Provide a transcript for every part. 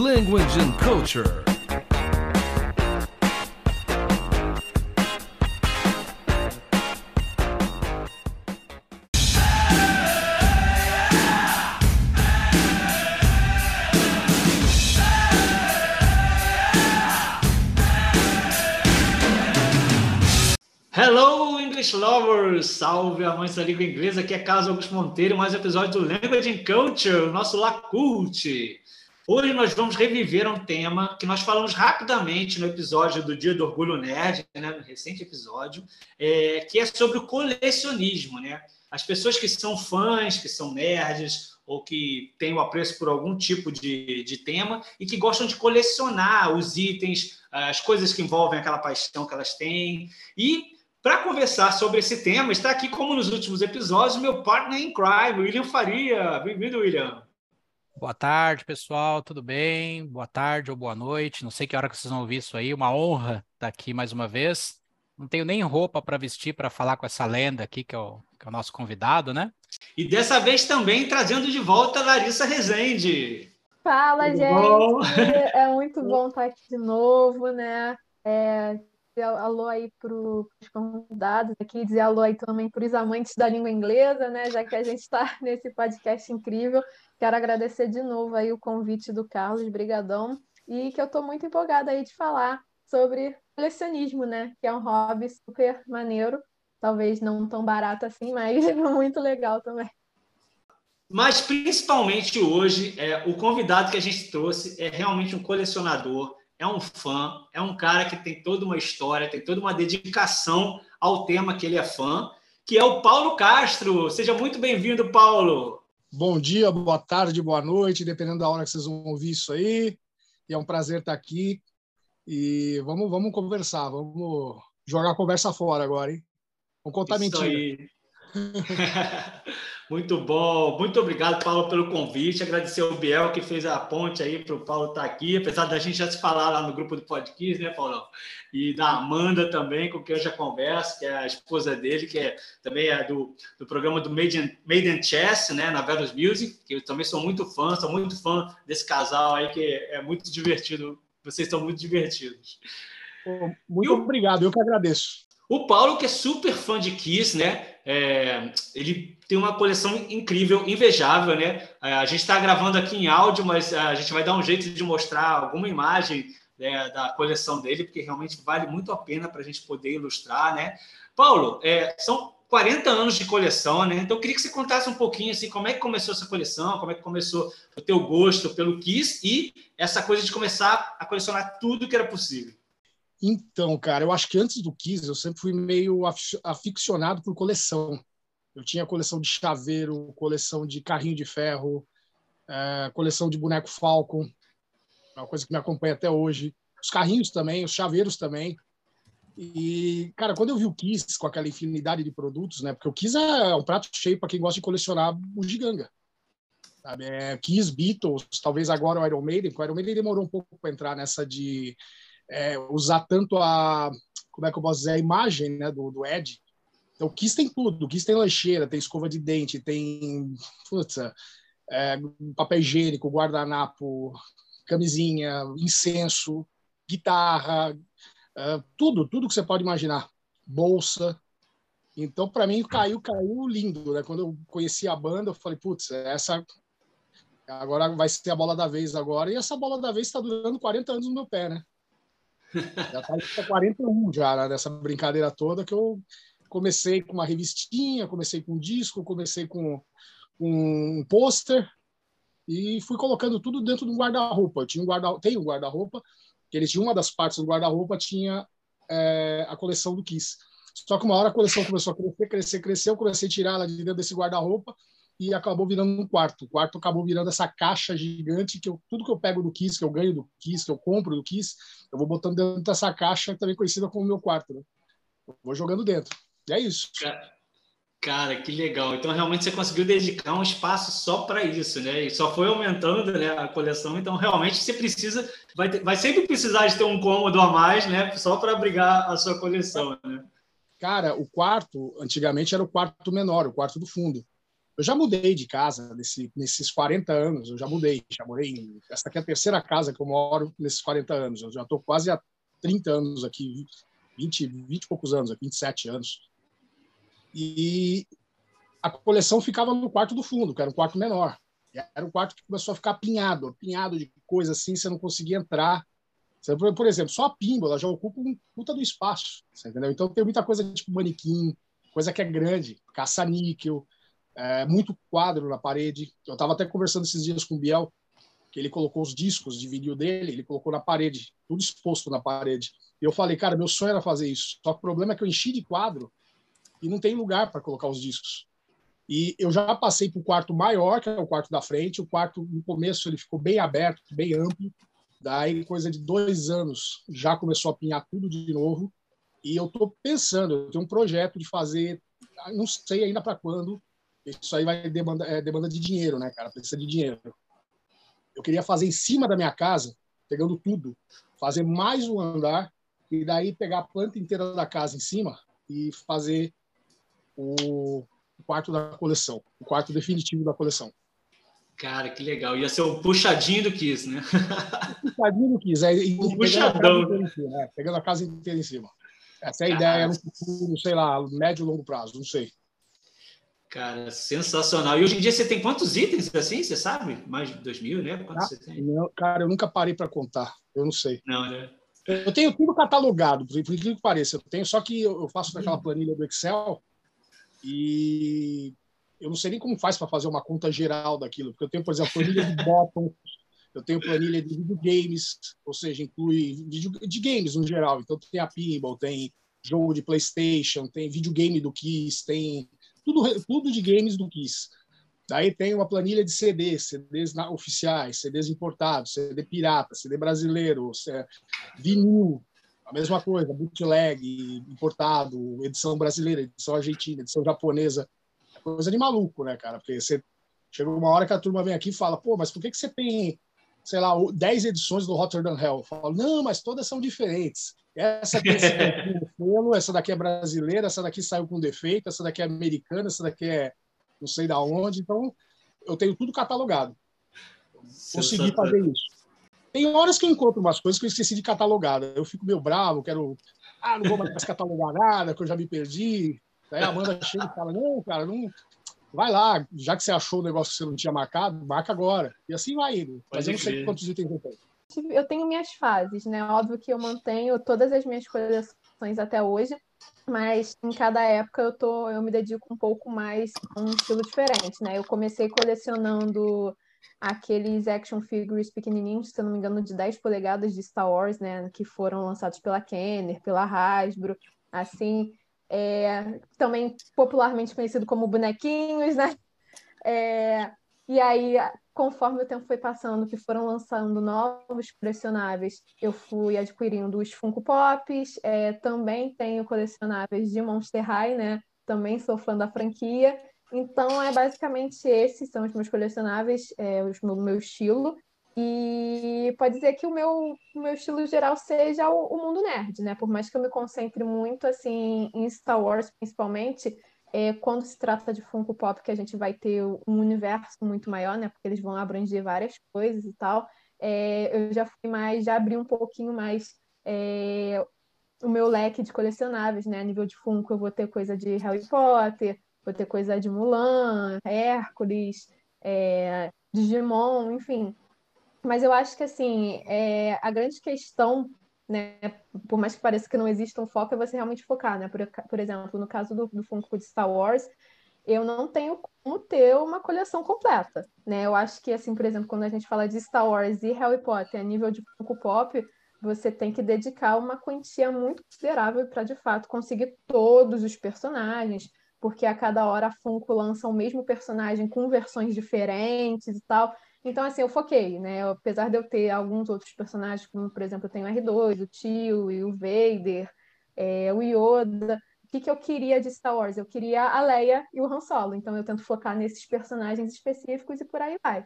language and culture. Hello, English lovers! Salve amantes da língua inglesa, aqui é Carlos Augusto Monteiro, mais um episódio do Language and Culture, o nosso Lacult. Hoje nós vamos reviver um tema que nós falamos rapidamente no episódio do Dia do Orgulho Nerd, né, no recente episódio, é, que é sobre o colecionismo, né? As pessoas que são fãs, que são nerds, ou que têm o apreço por algum tipo de, de tema e que gostam de colecionar os itens, as coisas que envolvem aquela paixão que elas têm. E para conversar sobre esse tema, está aqui, como nos últimos episódios, meu partner em crime, William Faria. Bem-vindo, William. Boa tarde, pessoal, tudo bem? Boa tarde ou boa noite. Não sei que hora que vocês vão ouvir isso aí. Uma honra estar aqui mais uma vez. Não tenho nem roupa para vestir para falar com essa lenda aqui, que é, o, que é o nosso convidado, né? E dessa vez também trazendo de volta a Larissa Rezende. Fala, Tudo gente! Bom? É muito bom estar aqui de novo, né? É, alô aí para os convidados aqui, dizer alô aí também para os amantes da língua inglesa, né? Já que a gente está nesse podcast incrível. Quero agradecer de novo aí o convite do Carlos, brigadão, e que eu estou muito empolgada aí de falar sobre colecionismo, né? Que é um hobby super maneiro, talvez não tão barato assim, mas muito legal também. Mas principalmente hoje, é, o convidado que a gente trouxe é realmente um colecionador é um fã, é um cara que tem toda uma história, tem toda uma dedicação ao tema que ele é fã, que é o Paulo Castro. Seja muito bem-vindo, Paulo. Bom dia, boa tarde, boa noite, dependendo da hora que vocês vão ouvir isso aí. E é um prazer estar aqui. E vamos, vamos conversar, vamos jogar a conversa fora agora, hein? Vamos contar isso mentira. Muito bom, muito obrigado, Paulo, pelo convite. Agradecer ao Biel que fez a ponte aí para o Paulo estar tá aqui, apesar da gente já se falar lá no grupo do podcast, né, Paulão? E da Amanda também, com quem eu já converso, que é a esposa dele, que é, também é do, do programa do Made in, Made in Chess, né, na Veros Music, que eu também sou muito fã, sou muito fã desse casal aí, que é muito divertido. Vocês são muito divertidos. Muito obrigado, eu que agradeço. O Paulo, que é super fã de Kiss, né? É, ele tem uma coleção incrível, invejável, né? É, a gente está gravando aqui em áudio, mas a gente vai dar um jeito de mostrar alguma imagem né, da coleção dele, porque realmente vale muito a pena para a gente poder ilustrar, né? Paulo, é, são 40 anos de coleção, né? Então eu queria que você contasse um pouquinho assim, como é que começou essa coleção, como é que começou o teu gosto pelo Kiss e essa coisa de começar a colecionar tudo que era possível. Então, cara, eu acho que antes do Kiss eu sempre fui meio aficionado por coleção. Eu tinha coleção de chaveiro, coleção de carrinho de ferro, é, coleção de boneco Falcon, é uma coisa que me acompanha até hoje. Os carrinhos também, os chaveiros também. E, cara, quando eu vi o Kiss com aquela infinidade de produtos, né? Porque o Kiss é um prato cheio para quem gosta de colecionar bugiganga. Sabe? É, Kiss, Beatles, talvez agora o Iron Maiden, porque o Iron Maiden demorou um pouco para entrar nessa de é, usar tanto a, como é que eu posso dizer, a imagem né, do, do Ed. Então, o Kiss tem tudo. O Kiss tem lancheira, tem escova de dente, tem putz, é, papel higiênico, guardanapo, camisinha, incenso, guitarra, é, tudo, tudo que você pode imaginar. Bolsa. Então, para mim, caiu, caiu lindo. Né? Quando eu conheci a banda, eu falei, putz, essa agora vai ser a bola da vez agora. E essa bola da vez está durando 40 anos no meu pé, né? Já está 41 já né, nessa brincadeira toda que eu comecei com uma revistinha, comecei com um disco, comecei com um pôster e fui colocando tudo dentro do guarda-roupa. Eu tinha um guarda, tenho um guarda-roupa, que eles tinham uma das partes do guarda-roupa tinha é, a coleção do Kiss. Só que uma hora a coleção começou a crescer, crescer, crescer, eu comecei a tirar ela de dentro desse guarda-roupa e acabou virando um quarto. O quarto acabou virando essa caixa gigante que eu, tudo que eu pego do Kiss, que eu ganho do Kiss, que eu compro do Kiss, eu vou botando dentro dessa caixa, também conhecida como meu quarto. Né? Vou jogando dentro. E é isso. Cara, que legal. Então, realmente, você conseguiu dedicar um espaço só para isso, né? E só foi aumentando né, a coleção. Então, realmente, você precisa, vai, ter, vai sempre precisar de ter um cômodo a mais, né? Só para abrigar a sua coleção, né? Cara, o quarto, antigamente, era o quarto menor, o quarto do fundo Eu já mudei de casa nesse, nesses 40 anos, eu já mudei, já morei em. Essa aqui é a terceira casa que eu moro nesses 40 anos. Eu já estou quase há 30 anos aqui, 20, 20 e poucos anos, aqui, 27 anos. E a coleção ficava no quarto do fundo, que era um quarto menor. Era um quarto que começou a ficar apinhado, apinhado de coisa assim, você não conseguia entrar. Por exemplo, só a pímbola já ocupa um puta do espaço, entendeu? Então tem muita coisa tipo manequim, coisa que é grande, caça-níquel, é, muito quadro na parede. Eu estava até conversando esses dias com o Biel, que ele colocou os discos de vídeo dele, ele colocou na parede, tudo exposto na parede. E eu falei, cara, meu sonho era fazer isso. Só que o problema é que eu enchi de quadro e não tem lugar para colocar os discos. E eu já passei para o quarto maior, que é o quarto da frente. O quarto, no começo, ele ficou bem aberto, bem amplo. Daí, coisa de dois anos, já começou a pinhar tudo de novo. E eu estou pensando, eu tenho um projeto de fazer, não sei ainda para quando, isso aí vai demanda, é, demanda de dinheiro, né, cara? Precisa de dinheiro. Eu queria fazer em cima da minha casa, pegando tudo, fazer mais um andar e daí pegar a planta inteira da casa em cima e fazer o quarto da coleção, o quarto definitivo da coleção. Cara, que legal. Ia ser o puxadinho do Kiss, né? o puxadinho do Kiss. É, o puxadão. Pegando a, né? pegando a casa inteira em cima. Essa é a ideia no futuro, sei lá, médio e longo prazo, não sei. Cara, sensacional. E hoje em dia você tem quantos itens assim? Você sabe? Mais de 2 mil, né? Quantos ah, você tem? Não, cara, eu nunca parei para contar. Eu não sei. Não, né? Eu tenho tudo catalogado, por incrível que pareça. Eu tenho, só que eu faço naquela hum. planilha do Excel e eu não sei nem como faz para fazer uma conta geral daquilo, porque eu tenho, por exemplo, planilha de bottom, eu tenho planilha de videogames, ou seja, inclui de games no geral. Então tem a pinball, tem jogo de PlayStation, tem videogame do Kiss, tem tudo, tudo de games do Kiss. Daí tem uma planilha de CDs, CDs oficiais, CDs importados, CD pirata, CD brasileiro, vinil, a mesma coisa, bootleg, importado, edição brasileira, edição argentina, edição japonesa. É coisa de maluco, né, cara? Porque você chega uma hora que a turma vem aqui e fala, pô, mas por que, que você tem, sei lá, 10 edições do Rotterdam Hell? Eu falo, não, mas todas são diferentes. Essa aqui é selo, essa daqui é brasileira, essa daqui saiu com defeito, essa daqui é americana, essa daqui é não sei da onde. Então, eu tenho tudo catalogado. Consegui fazer isso. Tem horas que eu encontro umas coisas que eu esqueci de catalogar. Eu fico meio bravo, quero. Ah, não vou mais catalogar nada, que eu já me perdi. Aí a Amanda chega e fala: Não, cara, não. Vai lá, já que você achou o negócio que você não tinha marcado, marca agora. E assim vai indo. Mas eu não sei quantos itens eu tenho eu tenho minhas fases, né? Óbvio que eu mantenho todas as minhas coleções até hoje, mas em cada época eu tô, eu me dedico um pouco mais a um estilo diferente, né? Eu comecei colecionando aqueles action figures pequenininhos, se eu não me engano, de 10 polegadas de Star Wars, né? Que foram lançados pela Kenner, pela Hasbro, assim. É, também popularmente conhecido como bonequinhos, né? É, e aí conforme o tempo foi passando, que foram lançando novos colecionáveis, eu fui adquirindo os Funko Pops, é, também tenho colecionáveis de Monster High, né? Também sou fã da franquia. Então, é basicamente esses são os meus colecionáveis, é, o meu estilo. E pode dizer que o meu, o meu estilo geral seja o, o mundo nerd, né? Por mais que eu me concentre muito assim em Star Wars, principalmente, é, quando se trata de Funko Pop, que a gente vai ter um universo muito maior, né? Porque eles vão abranger várias coisas e tal. É, eu já fui mais, já abri um pouquinho mais é, o meu leque de colecionáveis, né? A nível de Funko, eu vou ter coisa de Harry Potter, vou ter coisa de Mulan, Hércules, é, Digimon, enfim. Mas eu acho que, assim, é, a grande questão né? Por mais que pareça que não exista um foco, é você realmente focar, né? Por, por exemplo, no caso do, do Funko de Star Wars, eu não tenho como ter uma coleção completa, né? Eu acho que, assim, por exemplo, quando a gente fala de Star Wars e Harry Potter a nível de Funko Pop, você tem que dedicar uma quantia muito considerável para, de fato, conseguir todos os personagens, porque a cada hora a Funko lança o mesmo personagem com versões diferentes e tal. Então, assim, eu foquei, né? Apesar de eu ter alguns outros personagens, como, por exemplo, eu tenho o R2, o Tio e o Vader, é, o Yoda. O que, que eu queria de Star Wars? Eu queria a Leia e o Han Solo. Então, eu tento focar nesses personagens específicos e por aí vai.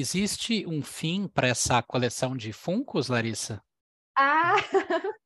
Existe um fim para essa coleção de Funcos, Larissa? Ah!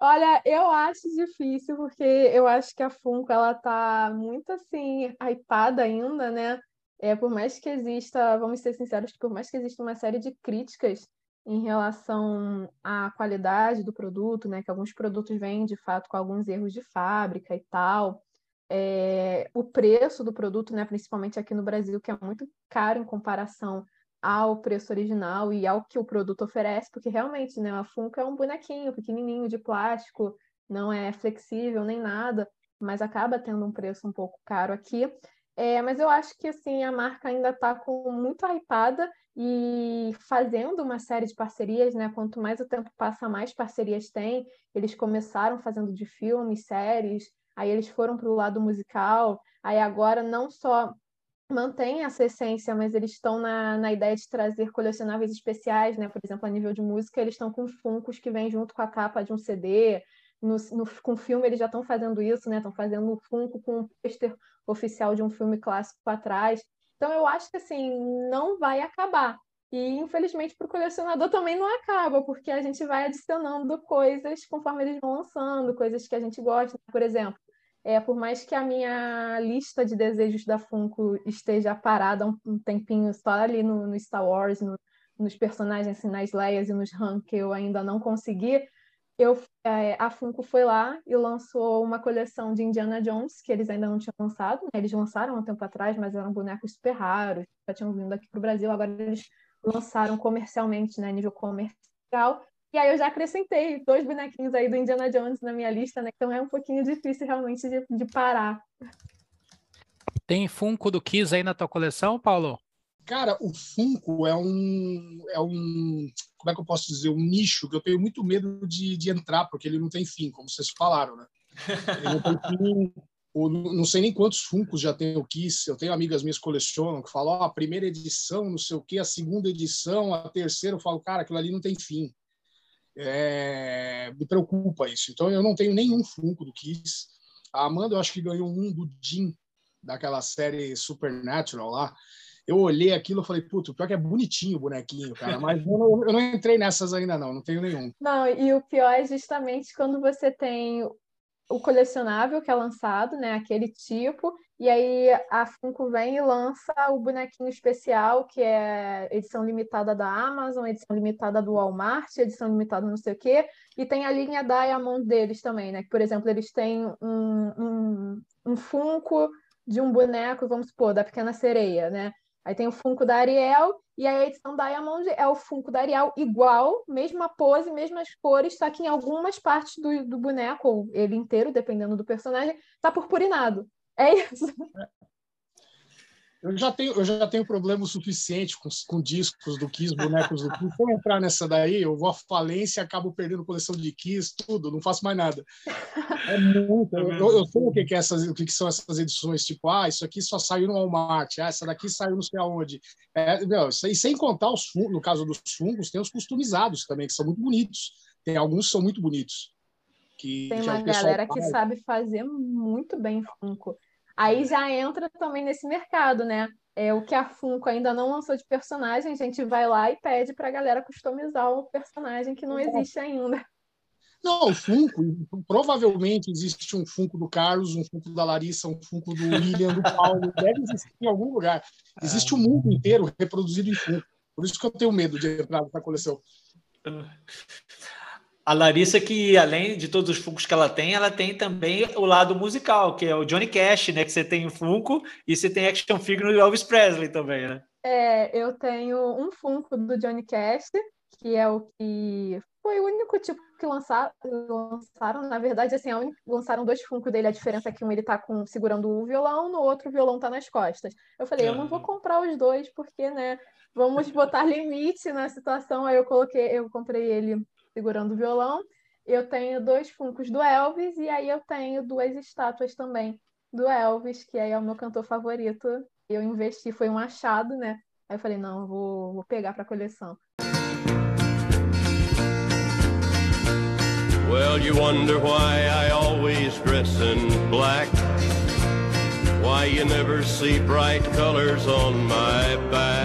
Olha, eu acho difícil, porque eu acho que a Funko ela tá muito assim, hypada ainda, né? É, por mais que exista, vamos ser sinceros, por mais que exista uma série de críticas em relação à qualidade do produto, né? Que alguns produtos vêm de fato com alguns erros de fábrica e tal. É, o preço do produto, né, principalmente aqui no Brasil, que é muito caro em comparação ao preço original e ao que o produto oferece, porque realmente, né, a Funko é um bonequinho pequenininho de plástico, não é flexível nem nada, mas acaba tendo um preço um pouco caro aqui. É, mas eu acho que assim a marca ainda está com muito hypada e fazendo uma série de parcerias, né? Quanto mais o tempo passa, mais parcerias tem. Eles começaram fazendo de filmes, séries, aí eles foram para o lado musical, aí agora não só mantém essa essência, mas eles estão na, na ideia de trazer colecionáveis especiais, né? Por exemplo, a nível de música, eles estão com funcos que vêm junto com a capa de um CD. No, no, com filme, eles já estão fazendo isso, né? Estão fazendo um funko com um pôster oficial de um filme clássico atrás. Então, eu acho que, assim, não vai acabar. E, infelizmente, para o colecionador também não acaba, porque a gente vai adicionando coisas conforme eles vão lançando, coisas que a gente gosta. Por exemplo, é, por mais que a minha lista de desejos da Funko esteja parada um, um tempinho só ali no, no Star Wars, no, nos personagens, assim, nas Leias e nos Han que eu ainda não consegui, eu, é, a Funko foi lá e lançou uma coleção de Indiana Jones, que eles ainda não tinham lançado, né? eles lançaram há um tempo atrás, mas eram bonecos super raros, já tinham vindo aqui para o Brasil, agora eles lançaram comercialmente, né, nível comercial, e aí eu já acrescentei dois bonequinhos aí do Indiana Jones na minha lista, né? Então é um pouquinho difícil realmente de, de parar. Tem Funko do Kiss aí na tua coleção, Paulo? Cara, o Funko é um, é um, como é que eu posso dizer, um nicho que eu tenho muito medo de, de entrar, porque ele não tem fim, como vocês falaram, né? Ele não tem fim, ou, não sei nem quantos Funkos já tem o Kiss. Eu tenho amigas minhas que colecionam, que falam, ó, oh, a primeira edição, não sei o quê, a segunda edição, a terceira, eu falo, cara, aquilo ali não tem fim é, me preocupa isso. Então, eu não tenho nenhum Funko do Kiss. A Amanda, eu acho que ganhou um do Jim, daquela série Supernatural lá. Eu olhei aquilo e falei, puto, pior que é bonitinho o bonequinho, cara, mas eu não, eu não entrei nessas ainda não, não tenho nenhum. Não, e o pior é justamente quando você tem o colecionável que é lançado, né, aquele tipo, e aí a Funko vem e lança o bonequinho especial, que é edição limitada da Amazon, edição limitada do Walmart, edição limitada não sei o quê, e tem a linha Diamond deles também, né? Que, por exemplo, eles têm um, um, um Funko de um boneco, vamos supor, da Pequena Sereia, né? Aí tem o Funko da Ariel, e a edição Diamond é o Funko da Ariel igual, mesma pose, mesmas cores, só que em algumas partes do, do boneco, ou ele inteiro, dependendo do personagem, tá purpurinado. É isso. Eu já tenho, eu já tenho problema suficiente com, com discos do Kiss, bonecos do Kiss. Se eu entrar nessa daí, eu vou à falência, acabo perdendo coleção de Kiss, tudo, não faço mais nada. É muito. Eu, eu sei o que, que, é essas, o que, que, são essas edições, tipo, ah, isso aqui só saiu no Walmart, ah, essa daqui saiu não sei aonde. É, meu, aí, sem contar os no caso dos fungos, tem os customizados também, que são muito bonitos. Tem alguns que são muito bonitos. Que, tem uma galera faz. que sabe fazer muito bem Funko. Aí já entra também nesse mercado, né? É, o que a Funko ainda não lançou de personagem, a gente vai lá e pede para a galera customizar o personagem que não existe ainda. Não, o Funko, provavelmente existe um Funko do Carlos, um Funko da Larissa, um Funko do William, do Paulo, deve existir em algum lugar. Existe o um mundo inteiro reproduzido em Funko. Por isso que eu tenho medo de entrar nessa coleção. A Larissa, que além de todos os Funkos que ela tem, ela tem também o lado musical, que é o Johnny Cash, né? Que você tem o Funko e você tem action figure do Elvis Presley também, né? É, eu tenho um Funko do Johnny Cash, que é o que foi o único tipo que lançaram, lançaram. Na verdade, assim, única, lançaram dois Funko dele. A diferença é que um ele tá com, segurando o violão, no outro o violão tá nas costas. Eu falei, eu não vou comprar os dois, porque, né? Vamos botar limite na situação. Aí eu coloquei, eu comprei ele segurando o violão. Eu tenho dois funcos do Elvis e aí eu tenho duas estátuas também do Elvis, que aí é o meu cantor favorito. Eu investi, foi um achado, né? Aí eu falei, não, vou, vou pegar para coleção. Well, you wonder why I always dress in black. Why you never see bright colors on my back.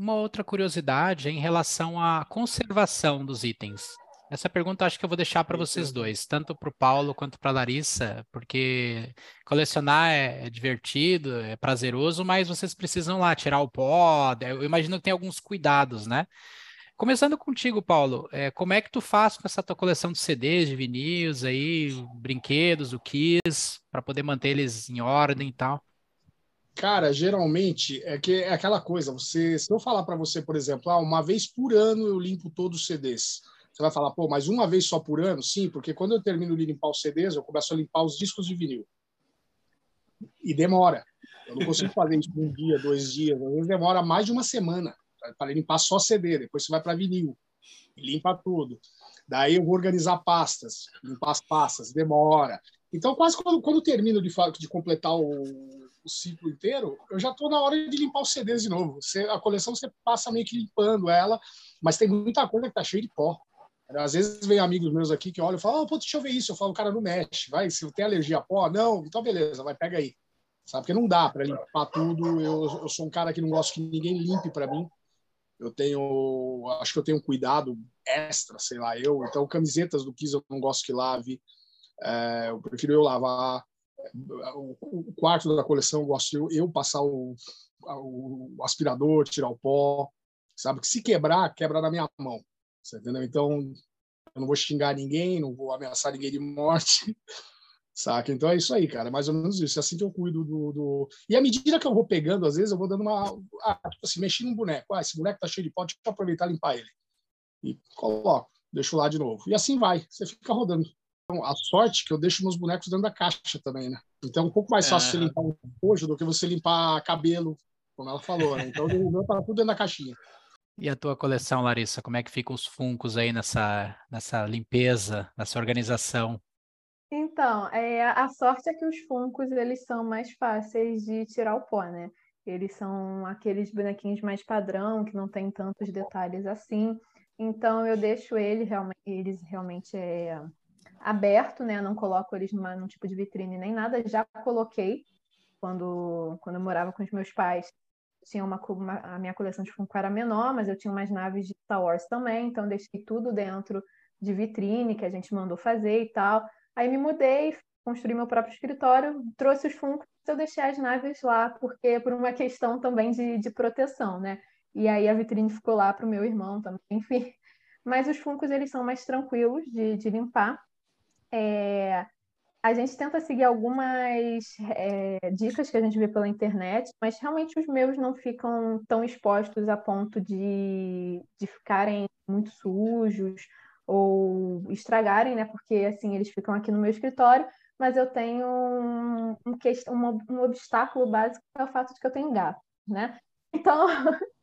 Uma outra curiosidade é em relação à conservação dos itens. Essa pergunta acho que eu vou deixar para vocês dois, tanto para o Paulo quanto para a Larissa, porque colecionar é, é, divertido, é prazeroso, mas vocês precisam lá tirar o pó. Eu imagino que tem alguns cuidados, né? Começando contigo, Paulo, é, como é que tu faz com essa tua coleção de CDs, de vinis aí, brinquedos, o Kiss, para poder manter eles em ordem e tal? Cara, geralmente é que é aquela coisa. Você, se eu falar para você, por exemplo, ah, uma vez por ano eu limpo todos os CDs. Você vai falar, pô, mas uma vez só por ano? Sim, porque quando eu termino de limpar os CDs, eu começo a limpar os discos de vinil. E demora. Eu não consigo fazer isso um dia, dois dias. Às vezes demora mais de uma semana para limpar só CD. Depois você vai para vinil e limpa tudo. Daí eu vou organizar pastas, limpar as pastas, demora. Então, quase quando, quando termino de, de completar o, o ciclo inteiro, eu já estou na hora de limpar os CDs de novo. Você, a coleção você passa meio que limpando ela, mas tem muita coisa que está cheia de pó. Às vezes vem amigos meus aqui que olham e falam, oh, pô, deixa eu ver isso. Eu falo, cara, não mexe, vai, se tem alergia a pó, não, então beleza, vai, pega aí. Sabe, porque não dá para limpar tudo. Eu, eu sou um cara que não gosto que ninguém limpe para mim. Eu tenho, acho que eu tenho um cuidado extra, sei lá, eu. Então, camisetas do Kiss eu não gosto que lave. É, eu prefiro eu lavar. O, quarto da coleção eu gosto eu, eu passar o, o aspirador, tirar o pó. Sabe, que se quebrar, quebra na minha mão. Você entendeu? Então, eu não vou xingar ninguém, não vou ameaçar ninguém de morte. Saca? Então é isso aí, cara. É mais ou menos isso. É assim que eu cuido do, do, E à medida que eu vou pegando, às vezes eu vou dando uma. Ah, tipo assim, mexi num boneco. Ah, esse boneco tá cheio de pó, deixa eu aproveitar e limpar ele. E coloco, deixo lá de novo. E assim vai, você fica rodando. Então, a sorte é que eu deixo meus bonecos dentro da caixa também, né? Então é um pouco mais fácil é. você limpar um cojo do que você limpar cabelo, como ela falou, né? Então o meu tá tudo dentro da caixinha. E a tua coleção, Larissa, como é que ficam os funcos aí nessa, nessa limpeza, nessa organização? Então, é, a sorte é que os funcos eles são mais fáceis de tirar o pó, né? Eles são aqueles bonequinhos mais padrão, que não tem tantos detalhes assim. Então eu deixo ele, realmente, eles realmente é, aberto, né? Não coloco eles numa, num tipo de vitrine nem nada. Já coloquei quando, quando eu morava com os meus pais. Tinha uma, uma, a minha coleção de Funko era menor, mas eu tinha umas naves de Star Wars também, então deixei tudo dentro de vitrine que a gente mandou fazer e tal. Aí me mudei, construí meu próprio escritório, trouxe os funcos, eu deixei as naves lá, porque por uma questão também de, de proteção, né? E aí a vitrine ficou lá para o meu irmão também, enfim. Mas os funcos, eles são mais tranquilos de, de limpar. É, a gente tenta seguir algumas é, dicas que a gente vê pela internet, mas realmente os meus não ficam tão expostos a ponto de, de ficarem muito sujos ou estragarem, né? Porque assim eles ficam aqui no meu escritório, mas eu tenho um, um, um, obstáculo básico que é o fato de que eu tenho gato, né? Então,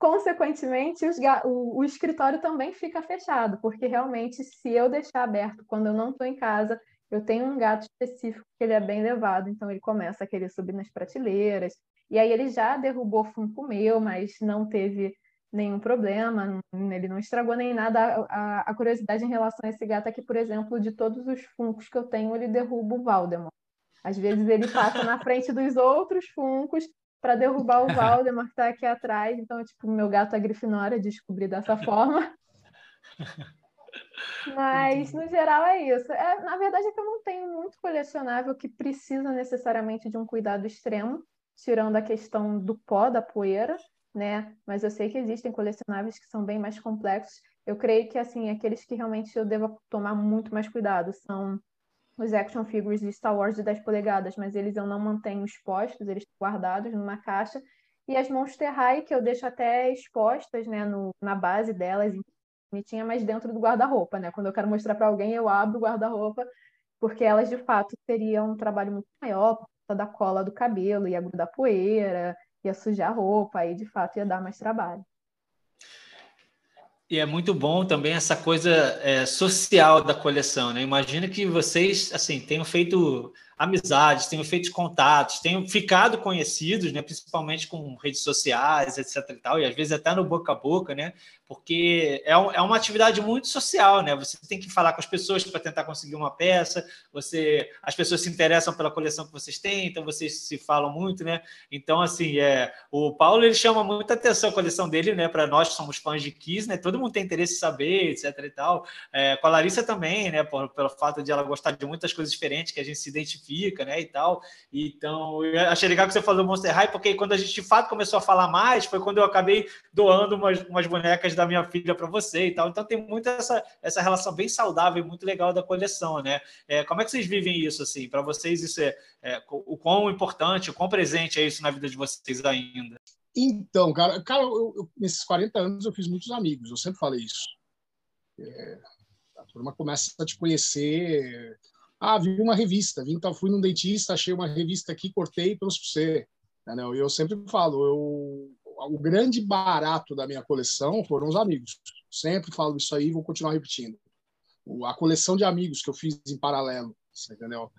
consequentemente, o, o, escritório também fica fechado, porque realmente, se eu deixar aberto quando eu não estou em casa, eu tenho um gato específico que ele é bem levado, então ele começa a querer subir nas prateleiras. E aí ele já derrubou funko meu, mas não teve nenhum problema, ele não estragou nem nada. A, a, curiosidade em relação a esse gato é que, por exemplo, de todos os funcos que eu tenho, ele derruba o Valdemar. Às vezes ele passa na frente dos outros funcos para derrubar o Valdemar que está aqui atrás. Então, tipo, meu gato é Grifinória, descobri dessa forma. Mas, no geral, é isso. É, na verdade, é que eu não tenho muito colecionável que precisa necessariamente de um cuidado extremo, tirando a questão do pó, da poeira né? Mas eu sei que existem colecionáveis que são bem mais complexos. Eu creio que, assim, aqueles que realmente eu devo tomar muito mais cuidado são os action figures de Star Wars de 10 polegadas, mas eles eu não mantenho expostos, eles estão guardados numa caixa. E as Monster High, que eu deixo até expostas, né, no, na base delas, bonitinha, mas dentro do guarda-roupa, né? Quando eu quero mostrar para alguém, eu abro o guarda-roupa, porque elas, de fato, teriam um trabalho muito maior, por da cola do cabelo, ia grudar poeira, ia sujar a roupa, aí de fato ia dar mais trabalho. E é muito bom também essa coisa é, social da coleção, né? Imagina que vocês, assim, tenham feito amizades, tenho feito contatos, tenho ficado conhecidos, né, principalmente com redes sociais, etc. E, tal, e às vezes até no boca a boca, né? porque é, um, é uma atividade muito social, né? Você tem que falar com as pessoas para tentar conseguir uma peça, você, as pessoas se interessam pela coleção que vocês têm, então vocês se falam muito, né? Então, assim, é, o Paulo ele chama muita atenção a coleção dele, né? Para nós que somos fãs de Kiss, né? Todo mundo tem interesse em saber, etc. e tal. É, com a Larissa também, né? Por, pelo fato de ela gostar de muitas coisas diferentes que a gente se identifica, né? E tal. Então, eu achei legal que você falou Monster High, porque quando a gente de fato começou a falar mais, foi quando eu acabei doando umas, umas bonecas da minha filha para você e tal. Então tem muita essa, essa relação bem saudável e muito legal da coleção, né? É, como é que vocês vivem isso assim? Para vocês isso é, é, o quão importante, o quão presente é isso na vida de vocês ainda? Então, cara, cara eu, eu, nesses 40 anos eu fiz muitos amigos, eu sempre falei isso. É, a turma começa a te conhecer. Ah, vi uma revista, vim, então, fui num dentista, achei uma revista aqui, cortei e trouxe para você. Entendeu? E eu sempre falo, eu o grande barato da minha coleção foram os amigos. Sempre falo isso aí e vou continuar repetindo. A coleção de amigos que eu fiz em paralelo, entendeu?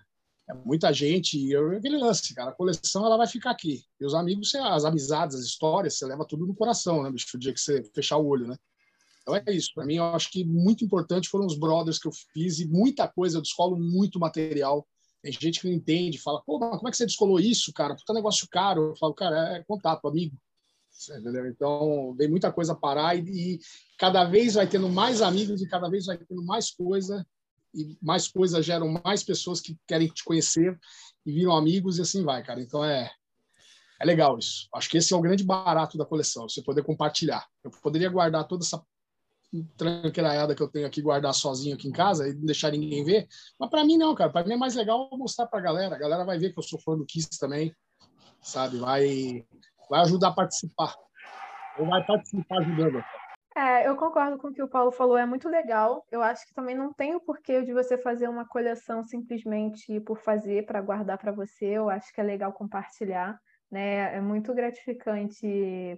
É muita gente e eu, aquele lance, cara. A coleção ela vai ficar aqui. E os amigos, as amizades, as histórias, você leva tudo no coração, né, bicho? O dia que você fechar o olho, né? Então é isso. Para mim, eu acho que muito importante foram os brothers que eu fiz e muita coisa. Eu descolo muito material. Tem gente que não entende, fala, pô, mas como é que você descolou isso, cara? Puta negócio caro. Eu falo, cara, é contato, amigo. Entendeu? Então, vem muita coisa parar e, e, cada vez vai tendo mais amigos e cada vez vai tendo mais coisa e mais coisas geram mais pessoas que querem te conhecer e viram amigos e assim vai, cara. Então é é legal isso. Acho que esse é o grande barato da coleção, você poder compartilhar. Eu poderia guardar toda essa tranqueiraiada que eu tenho aqui, guardar sozinho aqui em casa e não deixar ninguém ver, mas para mim não, cara. Para mim é mais legal mostrar para a galera. A galera vai ver que eu sou fã do Kiss também, sabe? Vai vai ajudar a participar. Ou vai participar ajudando. É, eu concordo com o que o Paulo falou, é muito legal. Eu acho que também não tem o porquê de você fazer uma coleção simplesmente por fazer, para guardar para você. Eu acho que é legal compartilhar. Né? É muito gratificante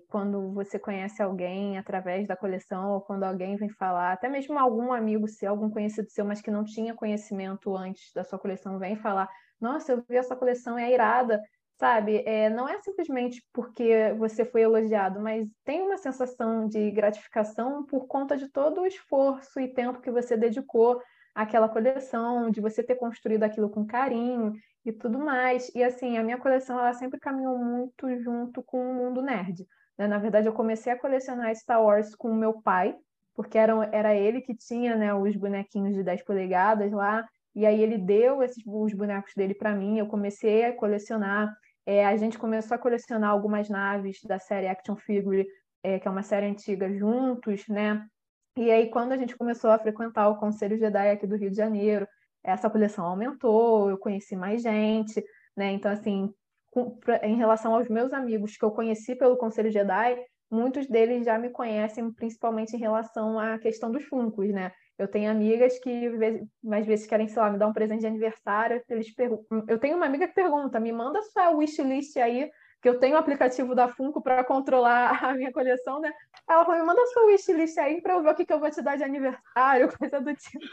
quando você conhece alguém através da coleção, ou quando alguém vem falar, até mesmo algum amigo seu, algum conhecido seu, mas que não tinha conhecimento antes da sua coleção, vem falar: Nossa, eu vi essa coleção, é irada sabe? É, não é simplesmente porque você foi elogiado, mas tem uma sensação de gratificação por conta de todo o esforço e tempo que você dedicou àquela coleção, de você ter construído aquilo com carinho e tudo mais. E assim, a minha coleção ela sempre caminhou muito junto com o mundo nerd. Né? Na verdade, eu comecei a colecionar Star Wars com o meu pai, porque era, era ele que tinha né, os bonequinhos de 10 polegadas lá, e aí ele deu esses, os bonecos dele para mim, eu comecei a colecionar é, a gente começou a colecionar algumas naves da série Action Figure, é, que é uma série antiga, juntos, né? E aí, quando a gente começou a frequentar o Conselho Jedi aqui do Rio de Janeiro, essa coleção aumentou, eu conheci mais gente, né? Então, assim, com, pra, em relação aos meus amigos que eu conheci pelo Conselho Jedi, muitos deles já me conhecem, principalmente em relação à questão dos funcos, né? Eu tenho amigas que mais vezes querem, sei lá, me dar um presente de aniversário. Eles. Eu tenho uma amiga que pergunta: me manda sua wishlist aí, que eu tenho o um aplicativo da Funko para controlar a minha coleção, né? Ela falou: me manda sua wishlist aí para eu ver o que, que eu vou te dar de aniversário, coisa do tipo.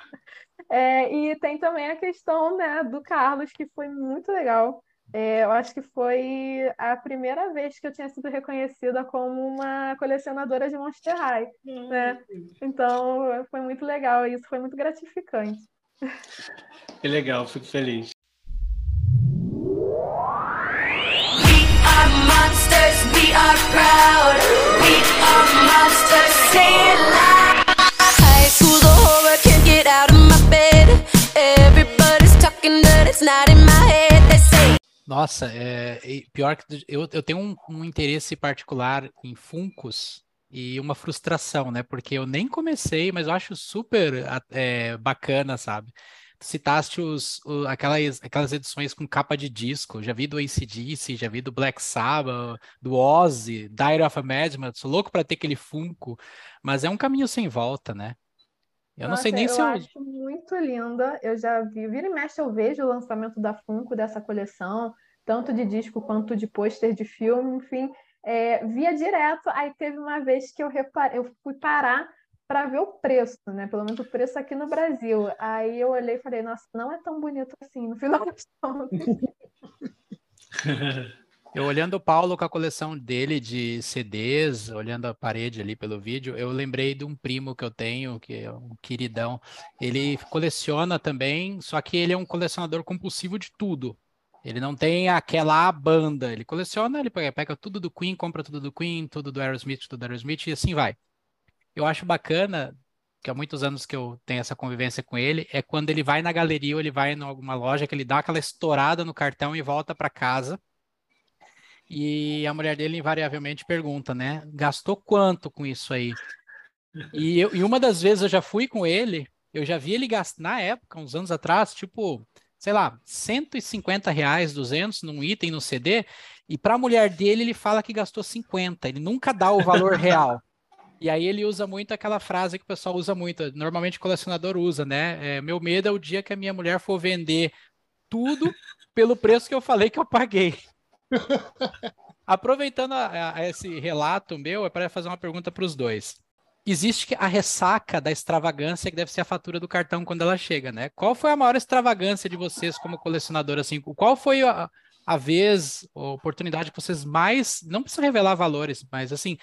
É, e tem também a questão né, do Carlos, que foi muito legal. É, eu acho que foi a primeira vez que eu tinha sido reconhecida como uma colecionadora de Monster High, né? Então, foi muito legal, isso foi muito gratificante. Que legal, fico feliz. Monsters, we are proud. We are monsters, say it loud. High school's a horror, can't get out of my bed. Everybody's talking, but it's not in my head. They say nossa, é, pior que eu, eu tenho um, um, interesse particular em Funcos e uma frustração, né? Porque eu nem comecei, mas eu acho super é, bacana, sabe? Citaste os, o, aquelas, aquelas edições com capa de disco. Já vi do ACDC, já vi do Black Sabbath, do Ozzy, Dire of a Madman. Sou louco para ter aquele Funko, mas é um caminho sem volta, né? Eu Nossa, não sei nem eu se eu. acho muito linda. Eu já vi, vira e mexe, eu vejo o lançamento da Funko dessa coleção, tanto de disco quanto de pôster de filme, enfim. É, via direto. Aí teve uma vez que eu reparei, eu fui parar para ver o preço, né? Pelo menos o preço aqui no Brasil. Aí eu olhei e falei, nossa, não é tão bonito assim, no final das. Eu olhando o Paulo com a coleção dele de CDs, olhando a parede ali pelo vídeo, eu lembrei de um primo que eu tenho, que é um queridão. Ele coleciona também, só que ele é um colecionador compulsivo de tudo. Ele não tem aquela banda, ele coleciona, ele pega, pega tudo do Queen, compra tudo do Queen, tudo do Aerosmith, tudo do Aerosmith e assim vai. Eu acho bacana, que há muitos anos que eu tenho essa convivência com ele, é quando ele vai na galeria ou ele vai em alguma loja que ele dá aquela estourada no cartão e volta para casa e a mulher dele invariavelmente pergunta, né? Gastou quanto com isso aí? E, eu, e uma das vezes eu já fui com ele, eu já vi ele gastar, na época, uns anos atrás, tipo, sei lá, 150 reais, 200 num item no CD, e para a mulher dele ele fala que gastou 50, ele nunca dá o valor real. E aí ele usa muito aquela frase que o pessoal usa muito, normalmente o colecionador usa, né? É, meu medo é o dia que a minha mulher for vender tudo pelo preço que eu falei que eu paguei. Aproveitando a, a esse relato meu, é para fazer uma pergunta para os dois. Existe a ressaca da extravagância que deve ser a fatura do cartão quando ela chega, né? Qual foi a maior extravagância de vocês como colecionador? Assim, qual foi a, a vez, a oportunidade que vocês mais, não precisa revelar valores, mas assim,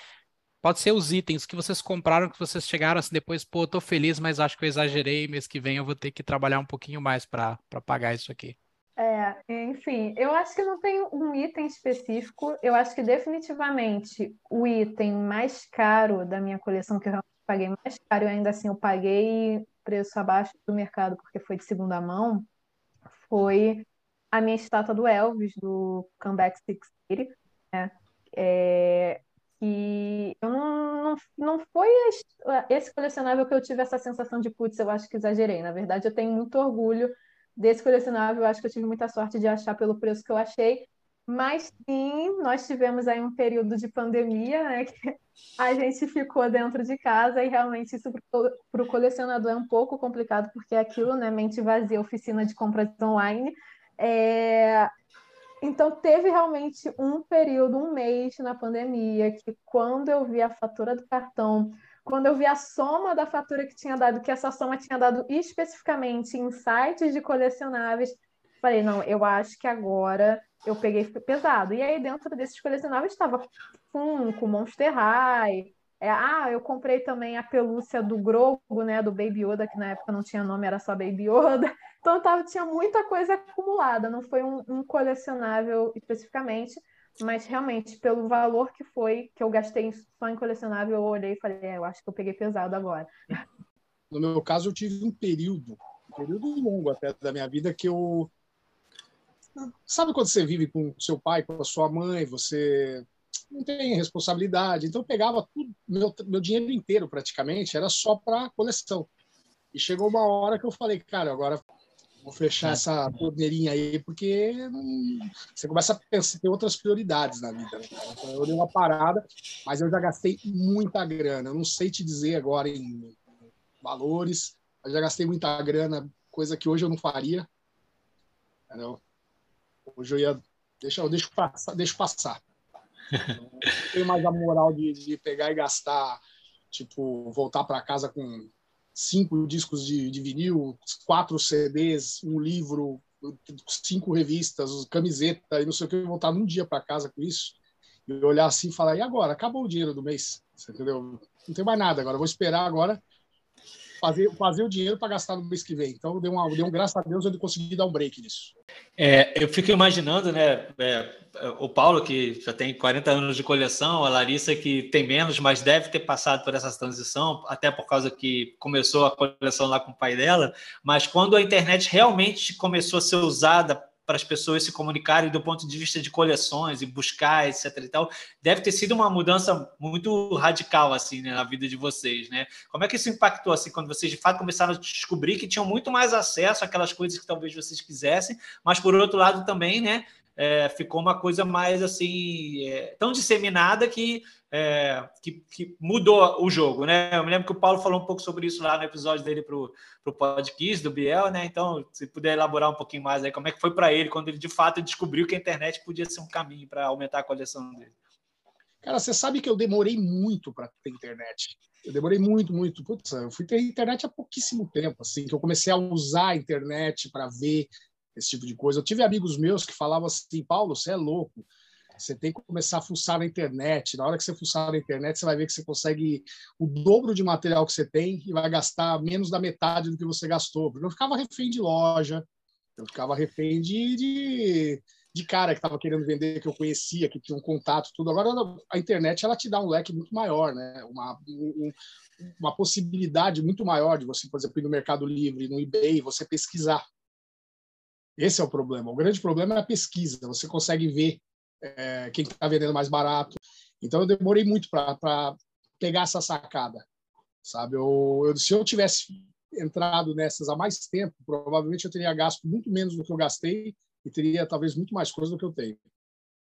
pode ser os itens que vocês compraram, que vocês chegaram assim depois, pô, tô feliz, mas acho que eu exagerei, mês que vem eu vou ter que trabalhar um pouquinho mais para pagar isso aqui. É, enfim, eu acho que não tem um item específico. Eu acho que definitivamente o item mais caro da minha coleção, que eu paguei mais caro, e ainda assim eu paguei preço abaixo do mercado porque foi de segunda mão, foi a minha estátua do Elvis, do Comeback Six City, né? É, e eu não, não, não foi esse colecionável que eu tive essa sensação de, putz, eu acho que exagerei. Na verdade, eu tenho muito orgulho desse colecionável, eu acho que eu tive muita sorte de achar pelo preço que eu achei. Mas sim, nós tivemos aí um período de pandemia, né? Que a gente ficou dentro de casa e realmente isso para o colecionador é um pouco complicado, porque é aquilo, né? Mente vazia, oficina de compras online. É... Então, teve realmente um período, um mês na pandemia, que quando eu vi a fatura do cartão quando eu vi a soma da fatura que tinha dado, que essa soma tinha dado especificamente em sites de colecionáveis, falei, não, eu acho que agora eu peguei pesado. E aí, dentro desses colecionáveis, estava Funko, Monster High. É, ah, eu comprei também a pelúcia do Grogu, né, do Baby Yoda, que na época não tinha nome, era só Baby Yoda. Então, tava, tinha muita coisa acumulada, não foi um, um colecionável especificamente. Mas realmente, pelo valor que foi, que eu gastei só em colecionável, eu olhei e falei, é, eu acho que eu peguei pesado agora. No meu caso, eu tive um período, um período longo até da minha vida, que eu. Sabe quando você vive com seu pai, com a sua mãe, você não tem responsabilidade. Então, eu pegava tudo, meu, meu dinheiro inteiro praticamente, era só para coleção. E chegou uma hora que eu falei, cara, agora Vou fechar essa torneirinha aí, porque você começa a pensar, ter outras prioridades na vida. Né? Então, eu dei uma parada, mas eu já gastei muita grana. Eu não sei te dizer agora em valores, mas já gastei muita grana, coisa que hoje eu não faria. Entendeu? Hoje eu ia. Deixa, eu deixo passar. Deixo passar. Não tenho mais a moral de, de pegar e gastar, tipo, voltar para casa com cinco discos de, de vinil, quatro CDs, um livro, cinco revistas, camiseta e não sei o que, voltar num dia para casa com isso e olhar assim e falar: e agora? Acabou o dinheiro do mês, entendeu? Não tem mais nada agora, vou esperar agora fazer, fazer o dinheiro para gastar no mês que vem. Então, deu, uma, deu um graças a Deus eu consegui dar um break nisso. É, eu fico imaginando, né, é, o Paulo, que já tem 40 anos de coleção, a Larissa, que tem menos, mas deve ter passado por essa transição, até por causa que começou a coleção lá com o pai dela, mas quando a internet realmente começou a ser usada para as pessoas se comunicarem do ponto de vista de coleções e buscar, etc e tal, deve ter sido uma mudança muito radical, assim, né, na vida de vocês, né? Como é que isso impactou, assim, quando vocês, de fato, começaram a descobrir que tinham muito mais acesso àquelas coisas que talvez vocês quisessem, mas, por outro lado, também, né, é, ficou uma coisa mais, assim, é, tão disseminada que é, que, que, mudou o jogo, né? Eu me lembro que o Paulo falou um pouco sobre isso lá no episódio dele para o podcast do Biel, né? Então, se puder elaborar um pouquinho mais aí, como é que foi para ele quando ele de fato descobriu que a internet podia ser um caminho para aumentar a coleção dele? Cara, você sabe que eu demorei muito para ter internet. Eu demorei muito, muito. Putz, eu fui ter internet há pouquíssimo tempo, assim, que eu comecei a usar a internet para ver esse tipo de coisa. Eu tive amigos meus que falavam assim, Paulo, você é louco. Você tem que começar a fuçar na internet. Na hora que você fuçar na internet, você vai ver que você consegue o dobro de material que você tem e vai gastar menos da metade do que você gastou. Eu ficava refém de loja, eu ficava refém de, de, de cara que estava querendo vender, que eu conhecia, que tinha um contato, tudo. Agora, a internet ela te dá um leque muito maior, né? uma, um, uma possibilidade muito maior de você, por exemplo, ir no Mercado Livre, no eBay, você pesquisar. Esse é o problema. O grande problema é a pesquisa. Você consegue ver é, quem está vendendo mais barato. Então, eu demorei muito para pegar essa sacada, sabe? Eu, eu, se eu tivesse entrado nessas há mais tempo, provavelmente eu teria gasto muito menos do que eu gastei e teria talvez muito mais coisa do que eu tenho.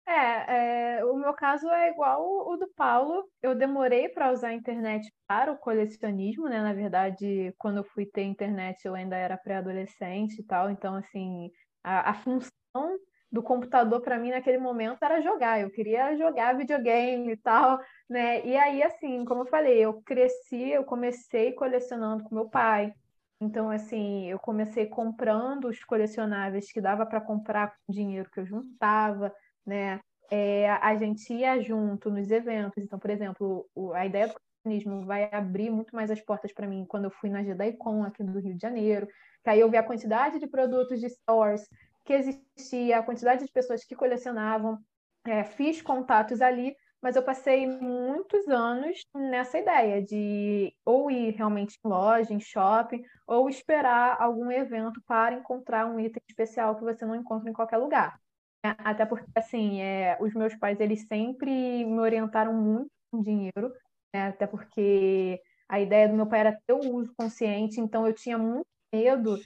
É, é o meu caso é igual o do Paulo. Eu demorei para usar a internet para o colecionismo, né? Na verdade, quando eu fui ter internet, eu ainda era pré-adolescente e tal. Então, assim, a, a função do computador para mim naquele momento era jogar. Eu queria jogar videogame e tal, né? E aí, assim, como eu falei, eu cresci, eu comecei colecionando com meu pai. Então, assim, eu comecei comprando os colecionáveis que dava para comprar com o dinheiro que eu juntava, né? É, a gente ia junto nos eventos. Então, por exemplo, o, a ideia do colecionismo vai abrir muito mais as portas para mim quando eu fui na Gedaicon aqui do Rio de Janeiro. Que aí eu vi a quantidade de produtos de stores que existia, a quantidade de pessoas que colecionavam, é, fiz contatos ali, mas eu passei muitos anos nessa ideia de ou ir realmente em loja, em shopping, ou esperar algum evento para encontrar um item especial que você não encontra em qualquer lugar. É, até porque, assim, é, os meus pais, eles sempre me orientaram muito com dinheiro, né? até porque a ideia do meu pai era ter o uso consciente, então eu tinha muito medo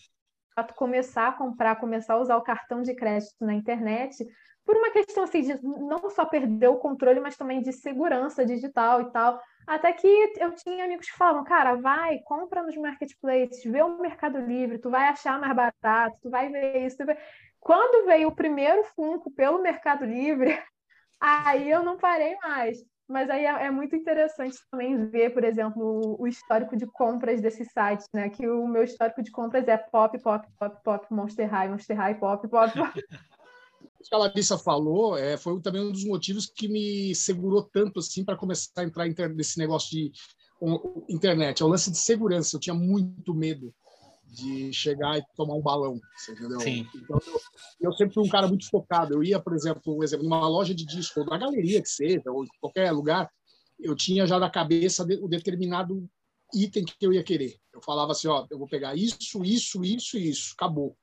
fato começar a comprar, começar a usar o cartão de crédito na internet, por uma questão assim de não só perder o controle, mas também de segurança digital e tal. Até que eu tinha amigos que falavam, cara, vai, compra nos marketplaces, vê o Mercado Livre, tu vai achar mais barato, tu vai ver isso. Vai... Quando veio o primeiro Funko pelo Mercado Livre, aí eu não parei mais. Mas aí é, é, muito interessante também ver, por exemplo, o, histórico de compras desses sites, né? Que o meu histórico de compras é pop, pop, pop, pop, Monster High, Monster High, pop, pop, pop. O que a Larissa falou é, foi também um dos motivos que me segurou tanto assim para começar a entrar nesse negócio de internet. É o lance de segurança. Eu tinha muito medo de chegar e tomar um balão, entendeu? Sim. Então, eu, eu, sempre fui um cara muito focado. Eu ia, por exemplo, um exemplo, numa loja de disco, ou na galeria que seja, ou em qualquer lugar, eu tinha já na cabeça o determinado item que eu ia querer. Eu falava assim, ó, eu vou pegar isso, isso, isso e isso, acabou.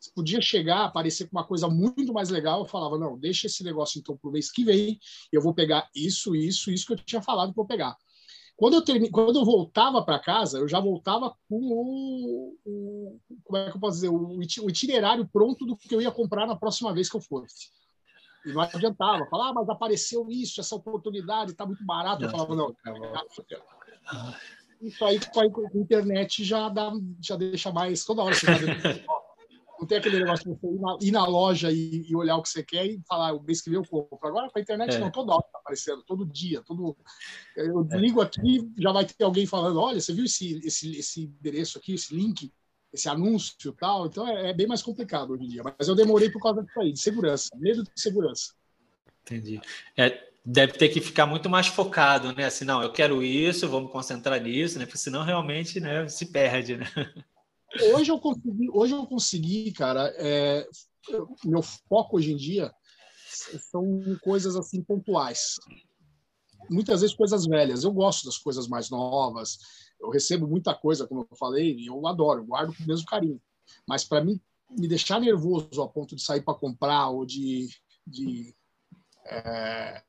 Se podia chegar, aparecer com uma coisa muito mais legal, eu falava, não, deixa esse negócio então para o mês que vem, eu vou pegar isso, isso, isso que eu tinha falado para eu pegar. Quando eu, termi... Quando eu voltava para casa, eu já voltava com o, o, como é que eu posso dizer, o itinerário pronto do que eu ia comprar na próxima vez que eu fosse. E não adiantava. Falar, ah, mas apareceu isso, essa oportunidade, está muito barato. Eu falava, não, isso aí com a internet já, dá, já deixa mais toda hora. Você Não tem aquele negócio de você ir na, ir na loja e, e, olhar o que você quer e falar, o mês que vem eu compro. Agora com a internet é. não, toda hora está aparecendo, todo dia. Todo... Eu é. ligo aqui, já vai ter alguém falando, olha, você viu esse, esse, esse endereço aqui, esse link, esse anúncio e tal. Então é, é, bem mais complicado hoje em dia. Mas eu demorei por causa disso aí, de segurança, medo de segurança. Entendi. É, deve ter que ficar muito mais focado, né? Assim, não, eu quero isso, vamos concentrar nisso, né? Porque senão realmente né, se perde, né? Hoje eu consegui, hoje eu consegui, cara. É, meu foco hoje em dia são coisas assim pontuais. Muitas vezes coisas velhas. Eu gosto das coisas mais novas. Eu recebo muita coisa, como eu falei, e eu adoro, guardo com o mesmo carinho. Mas para mim me deixar nervoso a ponto de sair para comprar ou de, de é,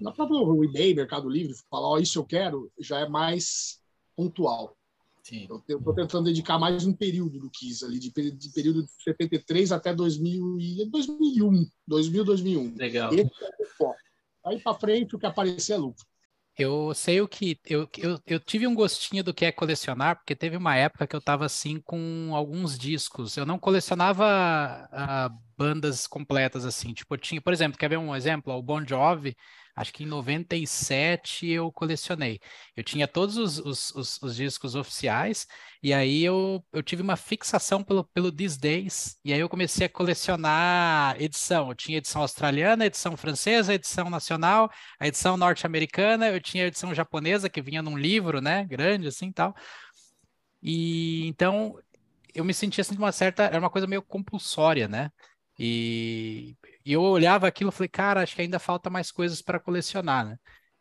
na própria eBay, Mercado Livre, falar, ó, oh, isso eu quero, já é mais pontual. Sim. Eu estou tentando dedicar mais um período do Kiss ali, de, de, período de 73 até 2000 e 2001, 2000, 2001. Legal. Esse é o foco. Aí para frente, o que aparecer é lucro. Eu sei o que. Eu, eu, eu tive um gostinho do que é colecionar, porque teve uma época que eu estava assim com alguns discos. Eu não colecionava uh, bandas completas assim. Tipo, eu tinha, por exemplo, quer ver um exemplo? O Bon Jovi, acho que em 97 eu colecionei. Eu tinha todos os, os, os, os discos oficiais, e aí eu, eu tive uma fixação pelo, pelo These Days, e aí eu comecei a colecionar edição. Eu tinha edição australiana, edição francesa, edição nacional, a edição norte-americana, eu tinha a edição japonesa que vinha num livro, né, grande assim tal. E então eu me sentia assim de uma certa, era uma coisa meio compulsória, né? E, e eu olhava aquilo e falei, cara, acho que ainda falta mais coisas para colecionar, né?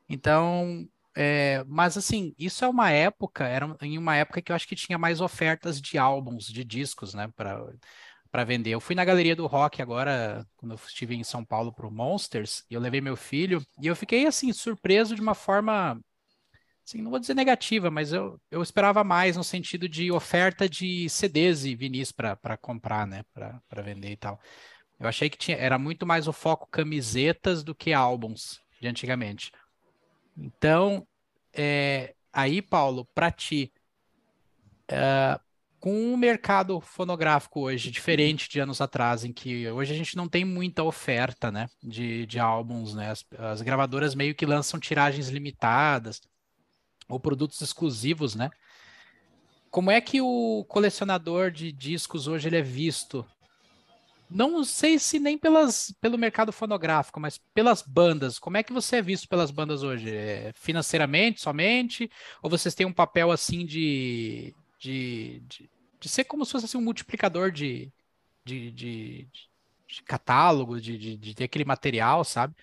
Então, é, mas assim, isso é uma época, era em uma época que eu acho que tinha mais ofertas de álbuns, de discos, né, para vender. Eu fui na galeria do rock agora, quando eu estive em São Paulo para o Monsters, e eu levei meu filho, e eu fiquei assim surpreso de uma forma assim, não vou dizer negativa, mas eu, eu esperava mais no sentido de oferta de CDs e vinis para comprar, né, para vender e tal. Eu achei que tinha, era muito mais o foco camisetas do que álbuns de antigamente. Então, é, aí, Paulo, para ti, é, com o mercado fonográfico hoje, diferente de anos atrás, em que hoje a gente não tem muita oferta né, de, de álbuns, né? As, as gravadoras meio que lançam tiragens limitadas ou produtos exclusivos, né? Como é que o colecionador de discos hoje ele é visto? Não sei se nem pelas, pelo mercado fonográfico, mas pelas bandas. Como é que você é visto pelas bandas hoje? É financeiramente somente? Ou vocês têm um papel assim de, de, de, de ser como se fosse assim, um multiplicador de, de, de, de catálogo, de, de, de ter aquele material, sabe?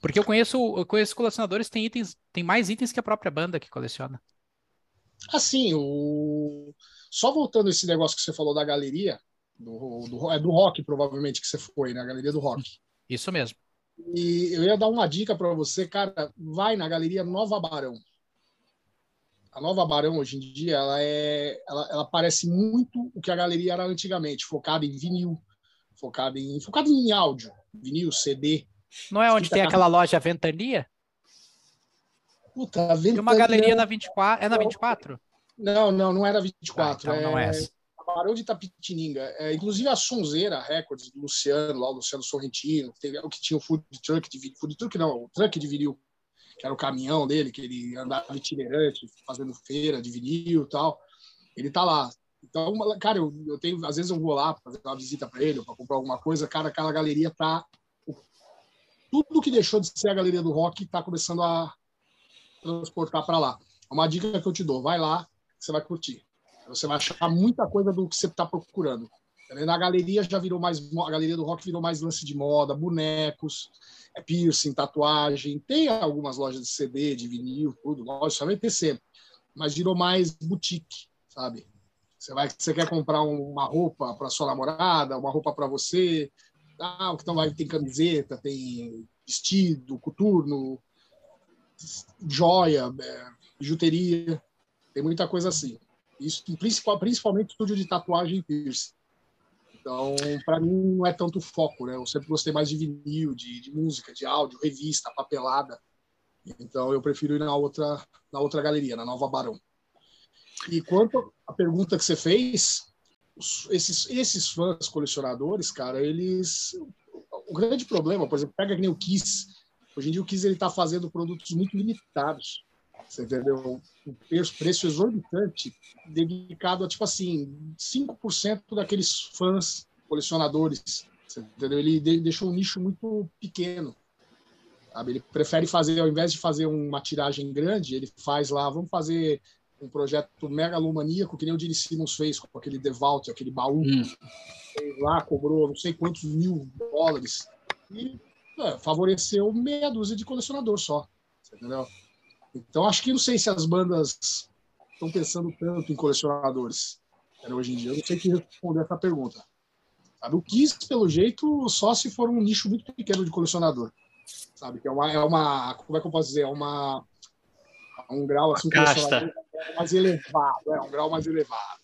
Porque eu conheço, eu conheço colecionadores que têm itens, tem mais itens que a própria banda que coleciona. Assim, o... só voltando esse negócio que você falou da galeria, do, do, é do rock, provavelmente, que você foi, na galeria do rock. Isso mesmo. E eu ia dar uma dica para você, cara, vai na galeria Nova Barão. A Nova Barão, hoje em dia, ela, é, ela, ela parece muito o que a galeria era antigamente, focada em vinil, focada em, focada em áudio, vinil, CD. Não é onde tem aquela loja Ventania? Puta, Ventania... Tem uma galeria na 24. É na 24? Não, não, não era 24. Ah, então é... não é essa. Barão de Tapitininga. É, inclusive a Sonzeira Records do Luciano, lá o Luciano Sorrentino, que, o que tinha o food truck de. Food truck não, o truck de vinil, que era o caminhão dele, que ele andava itinerante, fazendo feira de vinil e tal. Ele tá lá. Então, cara, eu, eu tenho, às vezes eu vou lá fazer uma visita para ele, para comprar alguma coisa, cara, aquela galeria tá tudo que deixou de ser a galeria do rock está começando a transportar para lá. É uma dica que eu te dou: vai lá, você vai curtir. Você vai achar muita coisa do que você está procurando. Na galeria já virou mais. A galeria do rock virou mais lance de moda, bonecos, é piercing, tatuagem. Tem algumas lojas de CD, de vinil, tudo. Lógico, só vai ter sempre. Mas virou mais boutique, sabe? Você, vai, você quer comprar uma roupa para sua namorada, uma roupa para você, ah, então vai, tem camiseta, tem vestido, coturno, joia, é, bijuteria, tem muita coisa assim. Isso principal, principalmente estúdio de tatuagem e piercing. Então, para mim, não é tanto foco, né? Eu sempre gostei mais de vinil, de, de, música, de áudio, revista, papelada. Então, eu prefiro ir na outra, na outra galeria, na Nova Barão. E quanto à pergunta que você fez, esses, esses fãs colecionadores, cara, eles. O grande problema, por exemplo, pega que nem o Kiss. Hoje em dia o Kiss ele está fazendo produtos muito limitados. Você entendeu? Um preço, preço exorbitante, dedicado a, tipo assim, 5% daqueles fãs colecionadores. Você entendeu? Ele deixou um nicho muito pequeno. Sabe? Ele prefere fazer, ao invés de fazer uma tiragem grande, ele faz lá, vamos fazer um projeto megalomaníaco, que nem o Gene Simmons fez com aquele Devault, aquele baú. Hum. Lá cobrou não sei quantos mil dólares. E é, favoreceu meia dúzia de colecionador só. Entendeu? Então, acho que não sei se as bandas estão pensando tanto em colecionadores né, hoje em dia. Eu não sei que responder essa pergunta. Sabe? O Kiss, pelo jeito, só se for um nicho muito pequeno de colecionador. Sabe? Que é uma, é uma. Como é que eu posso dizer? É uma. Um grau assim, casta mais elevado, é um grau mais elevado.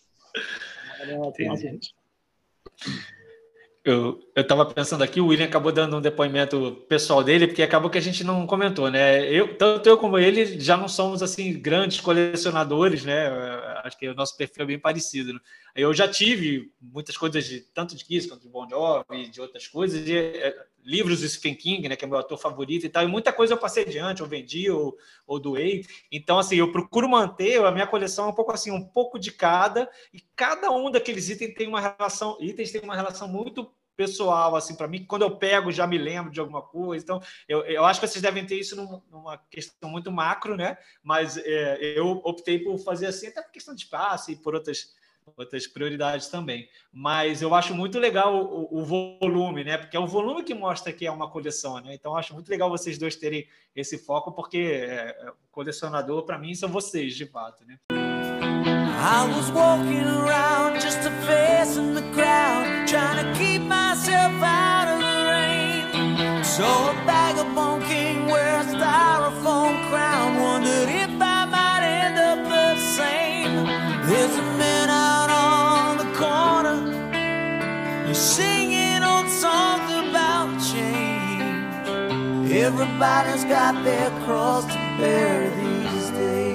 Eu estava pensando aqui, o William acabou dando um depoimento pessoal dele, porque acabou que a gente não comentou, né? Eu, tanto eu como ele já não somos assim grandes colecionadores, né? acho que o nosso perfil é bem parecido. Né? Eu já tive muitas coisas, de, tanto de Kiss quanto de Bon Jovi, de outras coisas, e, é, livros do Stephen King, né, que é meu autor favorito e tal, e muita coisa eu passei adiante, ou vendi, ou, ou doei. Então, assim, eu procuro manter a minha coleção um pouco assim, um pouco de cada, e cada um daqueles itens tem uma relação, itens tem uma relação muito pessoal, assim, para mim, quando eu pego já me lembro de alguma coisa. Então, eu, eu acho que vocês devem ter isso numa questão muito macro, né? Mas é, eu optei por fazer assim, até por questão de espaço e por outras outras prioridades também. Mas eu acho muito legal o, o, volume, né? Porque é o volume que mostra que é uma coleção, né? Então acho muito legal vocês dois terem esse foco, porque é, colecionador para mim são vocês, de fato, né? I was walking around just a face in the crowd, trying to keep myself out he's singing old songs about change. Everybody's got their cross to bear these days.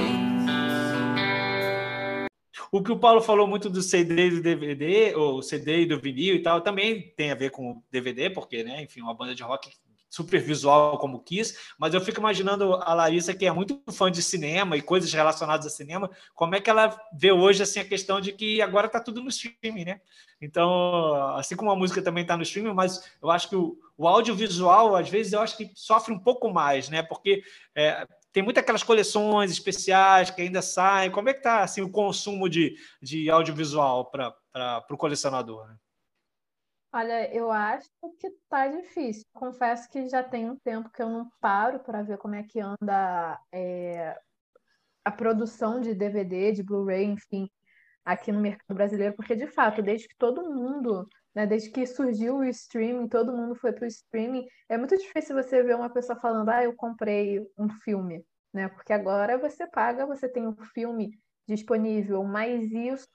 O que o Paulo falou muito do CD e do DVD, ou CD e do vinil e tal, também tem a ver com DVD, porque, né, enfim, uma banda de rock super visual como quis, mas eu fico imaginando a Larissa, que é muito fã de cinema e coisas relacionadas a cinema, como é que ela vê hoje assim a questão de que agora está tudo no streaming, né? Então, assim como a música também está no streaming, mas eu acho que o, o audiovisual, às vezes, eu acho que sofre um pouco mais, né? Porque é, tem muitas aquelas coleções especiais que ainda saem. Como é que está assim, o consumo de, de audiovisual para o colecionador? Né? Olha, eu acho que tá difícil. Confesso que já tem um tempo que eu não paro para ver como é que anda é, a produção de DVD, de Blu-ray, enfim, aqui no mercado brasileiro, porque de fato, desde que todo mundo né? Desde que surgiu o streaming, todo mundo foi para o streaming. É muito difícil você ver uma pessoa falando, ah, eu comprei um filme, né? Porque agora você paga, você tem um filme disponível, mas isso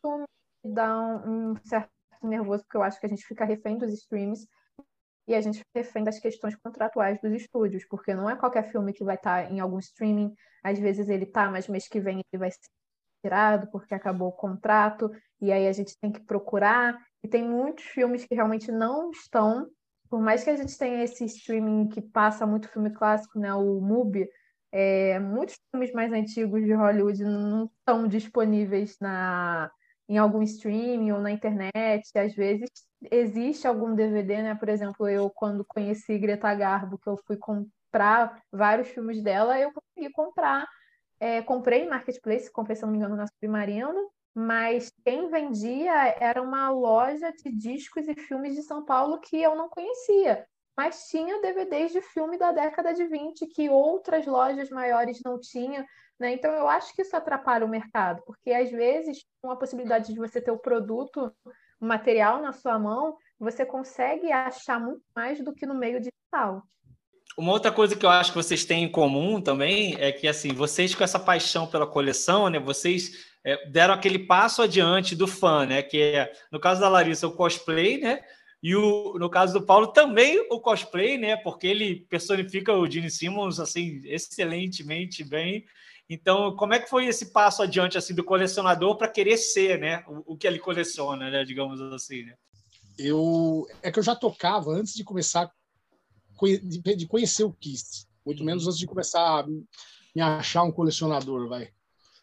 dá um certo nervoso, porque eu acho que a gente fica refém dos streams e a gente fica refém das questões contratuais dos estúdios, porque não é qualquer filme que vai estar tá em algum streaming, às vezes ele tá, mas mês que vem ele vai ser tirado porque acabou o contrato, e aí a gente tem que procurar. E tem muitos filmes que realmente não estão, por mais que a gente tenha esse streaming que passa muito filme clássico, né, o MUBI, é, muitos filmes mais antigos de Hollywood não estão disponíveis na, em algum streaming ou na internet. Às vezes existe algum DVD, né? Por exemplo, eu quando conheci Greta Garbo, que eu fui comprar vários filmes dela, eu consegui comprar é, comprei em Marketplace, comprei, se não me engano, na Submarino, mas quem vendia era uma loja de discos e filmes de São Paulo que eu não conhecia. Mas tinha DVDs de filme da década de 20 que outras lojas maiores não tinham. Né? Então, eu acho que isso atrapalha o mercado, porque às vezes, com a possibilidade de você ter o produto, o material na sua mão, você consegue achar muito mais do que no meio digital. Uma outra coisa que eu acho que vocês têm em comum também é que, assim, vocês com essa paixão pela coleção, né? Vocês é, deram aquele passo adiante do fã, né? Que é, no caso da Larissa, o cosplay, né? E o, no caso do Paulo, também o cosplay, né? Porque ele personifica o Gene Simmons, assim, excelentemente bem. Então, como é que foi esse passo adiante, assim, do colecionador para querer ser, né? O, o, que ele coleciona, né? Digamos assim, né? Eu... É que eu já tocava antes de começar de conhecer o Kiss, muito menos antes de começar a me achar um colecionador, vai.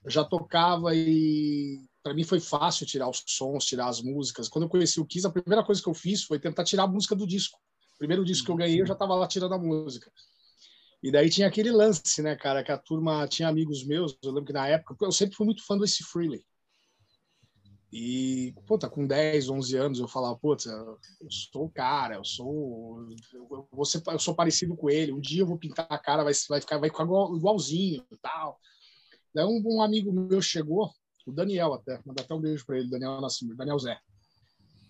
Eu já tocava e para mim foi fácil tirar os sons, tirar as músicas. Quando eu conheci o Kiss, a primeira coisa que eu fiz foi tentar tirar a música do disco. O primeiro disco que eu ganhei, eu já estava lá tirando a música. E daí tinha aquele lance, né, cara, que a turma tinha amigos meus, eu lembro que na época, eu sempre fui muito fã do Ace Frehley. E, puta, com 10, 11 anos eu falava, puta, eu sou o cara, eu sou. Eu, vou ser, eu sou parecido com ele, um dia eu vou pintar a cara, vai, vai, ficar, vai ficar igualzinho e tal. Daí um, um, amigo meu chegou, o Daniel até, mandar até um beijo para ele, Daniel Nascimento, Daniel Zé.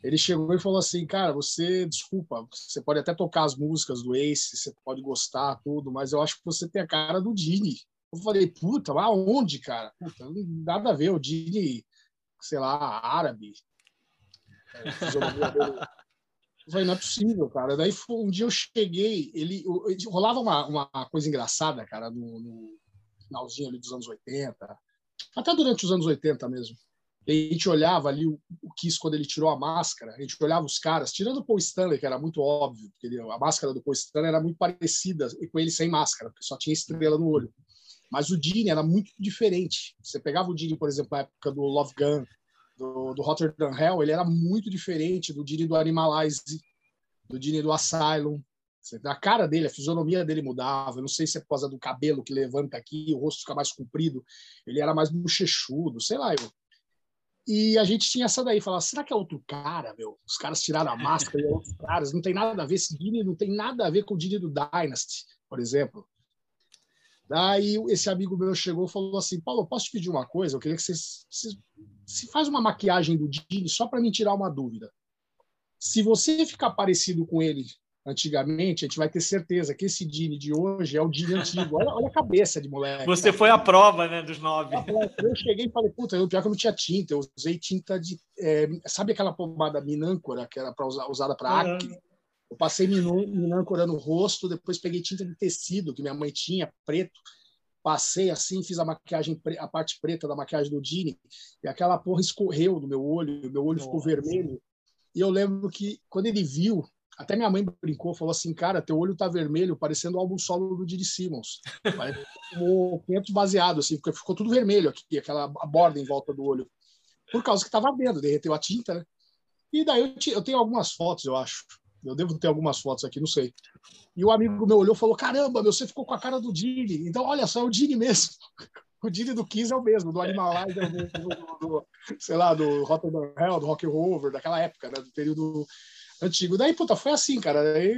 Ele chegou e falou assim, cara, você, desculpa, você pode até tocar as músicas do Ace, você pode gostar, tudo, mas eu acho que você tem a cara do Dini. Eu falei, puta, aonde, cara? Puta, nada a ver, o Dini sei lá, árabe. Eu falei, não é possível, cara. Daí um dia eu cheguei, ele, rolava uma, uma coisa engraçada, cara, no, no finalzinho ali dos anos 80, até durante os anos 80 mesmo. A gente olhava ali o, Kiss quando ele tirou a máscara, a gente olhava os caras, tirando o Paul Stanley, que era muito óbvio, porque ele, a máscara do Paul Stanley era muito parecida com ele sem máscara, porque só tinha estrela no olho. Mas o Gene era muito diferente. Você pegava o Gene, por exemplo, na época do Love Gun, do, do Rotterdam Hell, ele era muito diferente do Gene do Animalize, do Gene do Asylum. A cara dele, a fisionomia dele mudava. Eu não sei se é por causa do cabelo que levanta aqui, o rosto fica mais comprido. Ele era mais bochechudo, sei lá. Eu. E a gente tinha essa daí, falava, será que é outro cara, meu? Os caras tiraram a máscara e é outros caras. Não tem nada a ver, esse Gene não tem nada a ver com o Gene do Dynasty, por exemplo. Daí esse amigo meu chegou e falou assim, Paulo, posso te pedir uma coisa? Eu queria que você, você, você faz uma maquiagem do Gene só para me tirar uma dúvida. Se você ficar parecido com ele antigamente, a gente vai ter certeza que esse Dini de hoje é o Dini antigo. Olha, olha, a cabeça de moleque. Você foi a prova, né, dos nove. Eu cheguei e falei, puta, eu, pior que eu não tinha tinta, eu usei tinta de. É, sabe aquela pomada minâncora que era pra usar, usada para uhum. acne? Eu passei minâncora no rosto, depois peguei tinta de tecido que minha mãe tinha, preto. Passei assim, fiz a maquiagem, a parte preta da maquiagem do Dini, e aquela porra escorreu do meu olho, meu olho Nossa. ficou vermelho. E eu lembro que quando ele viu, até minha mãe brincou, falou assim, cara, teu olho tá vermelho, parecendo o álbum solo do Didi Simmons. o 500 baseado, assim, porque ficou tudo vermelho aqui, aquela borda em volta do olho. Por causa que tava vendo, derreteu a tinta, né? E daí eu, eu, tenho algumas fotos, eu acho. Eu devo ter algumas fotos aqui, não sei. E o amigo meu olhou e falou: Caramba, meu, você ficou com a cara do Dini. Então, olha só, é o Dini mesmo. O Dini do Kiss é o mesmo, do Animalize, é do, do, do, sei lá, do Rotterdam Hell, do Rock Rover, daquela época, né, do período antigo. Daí, puta, foi assim, cara. Daí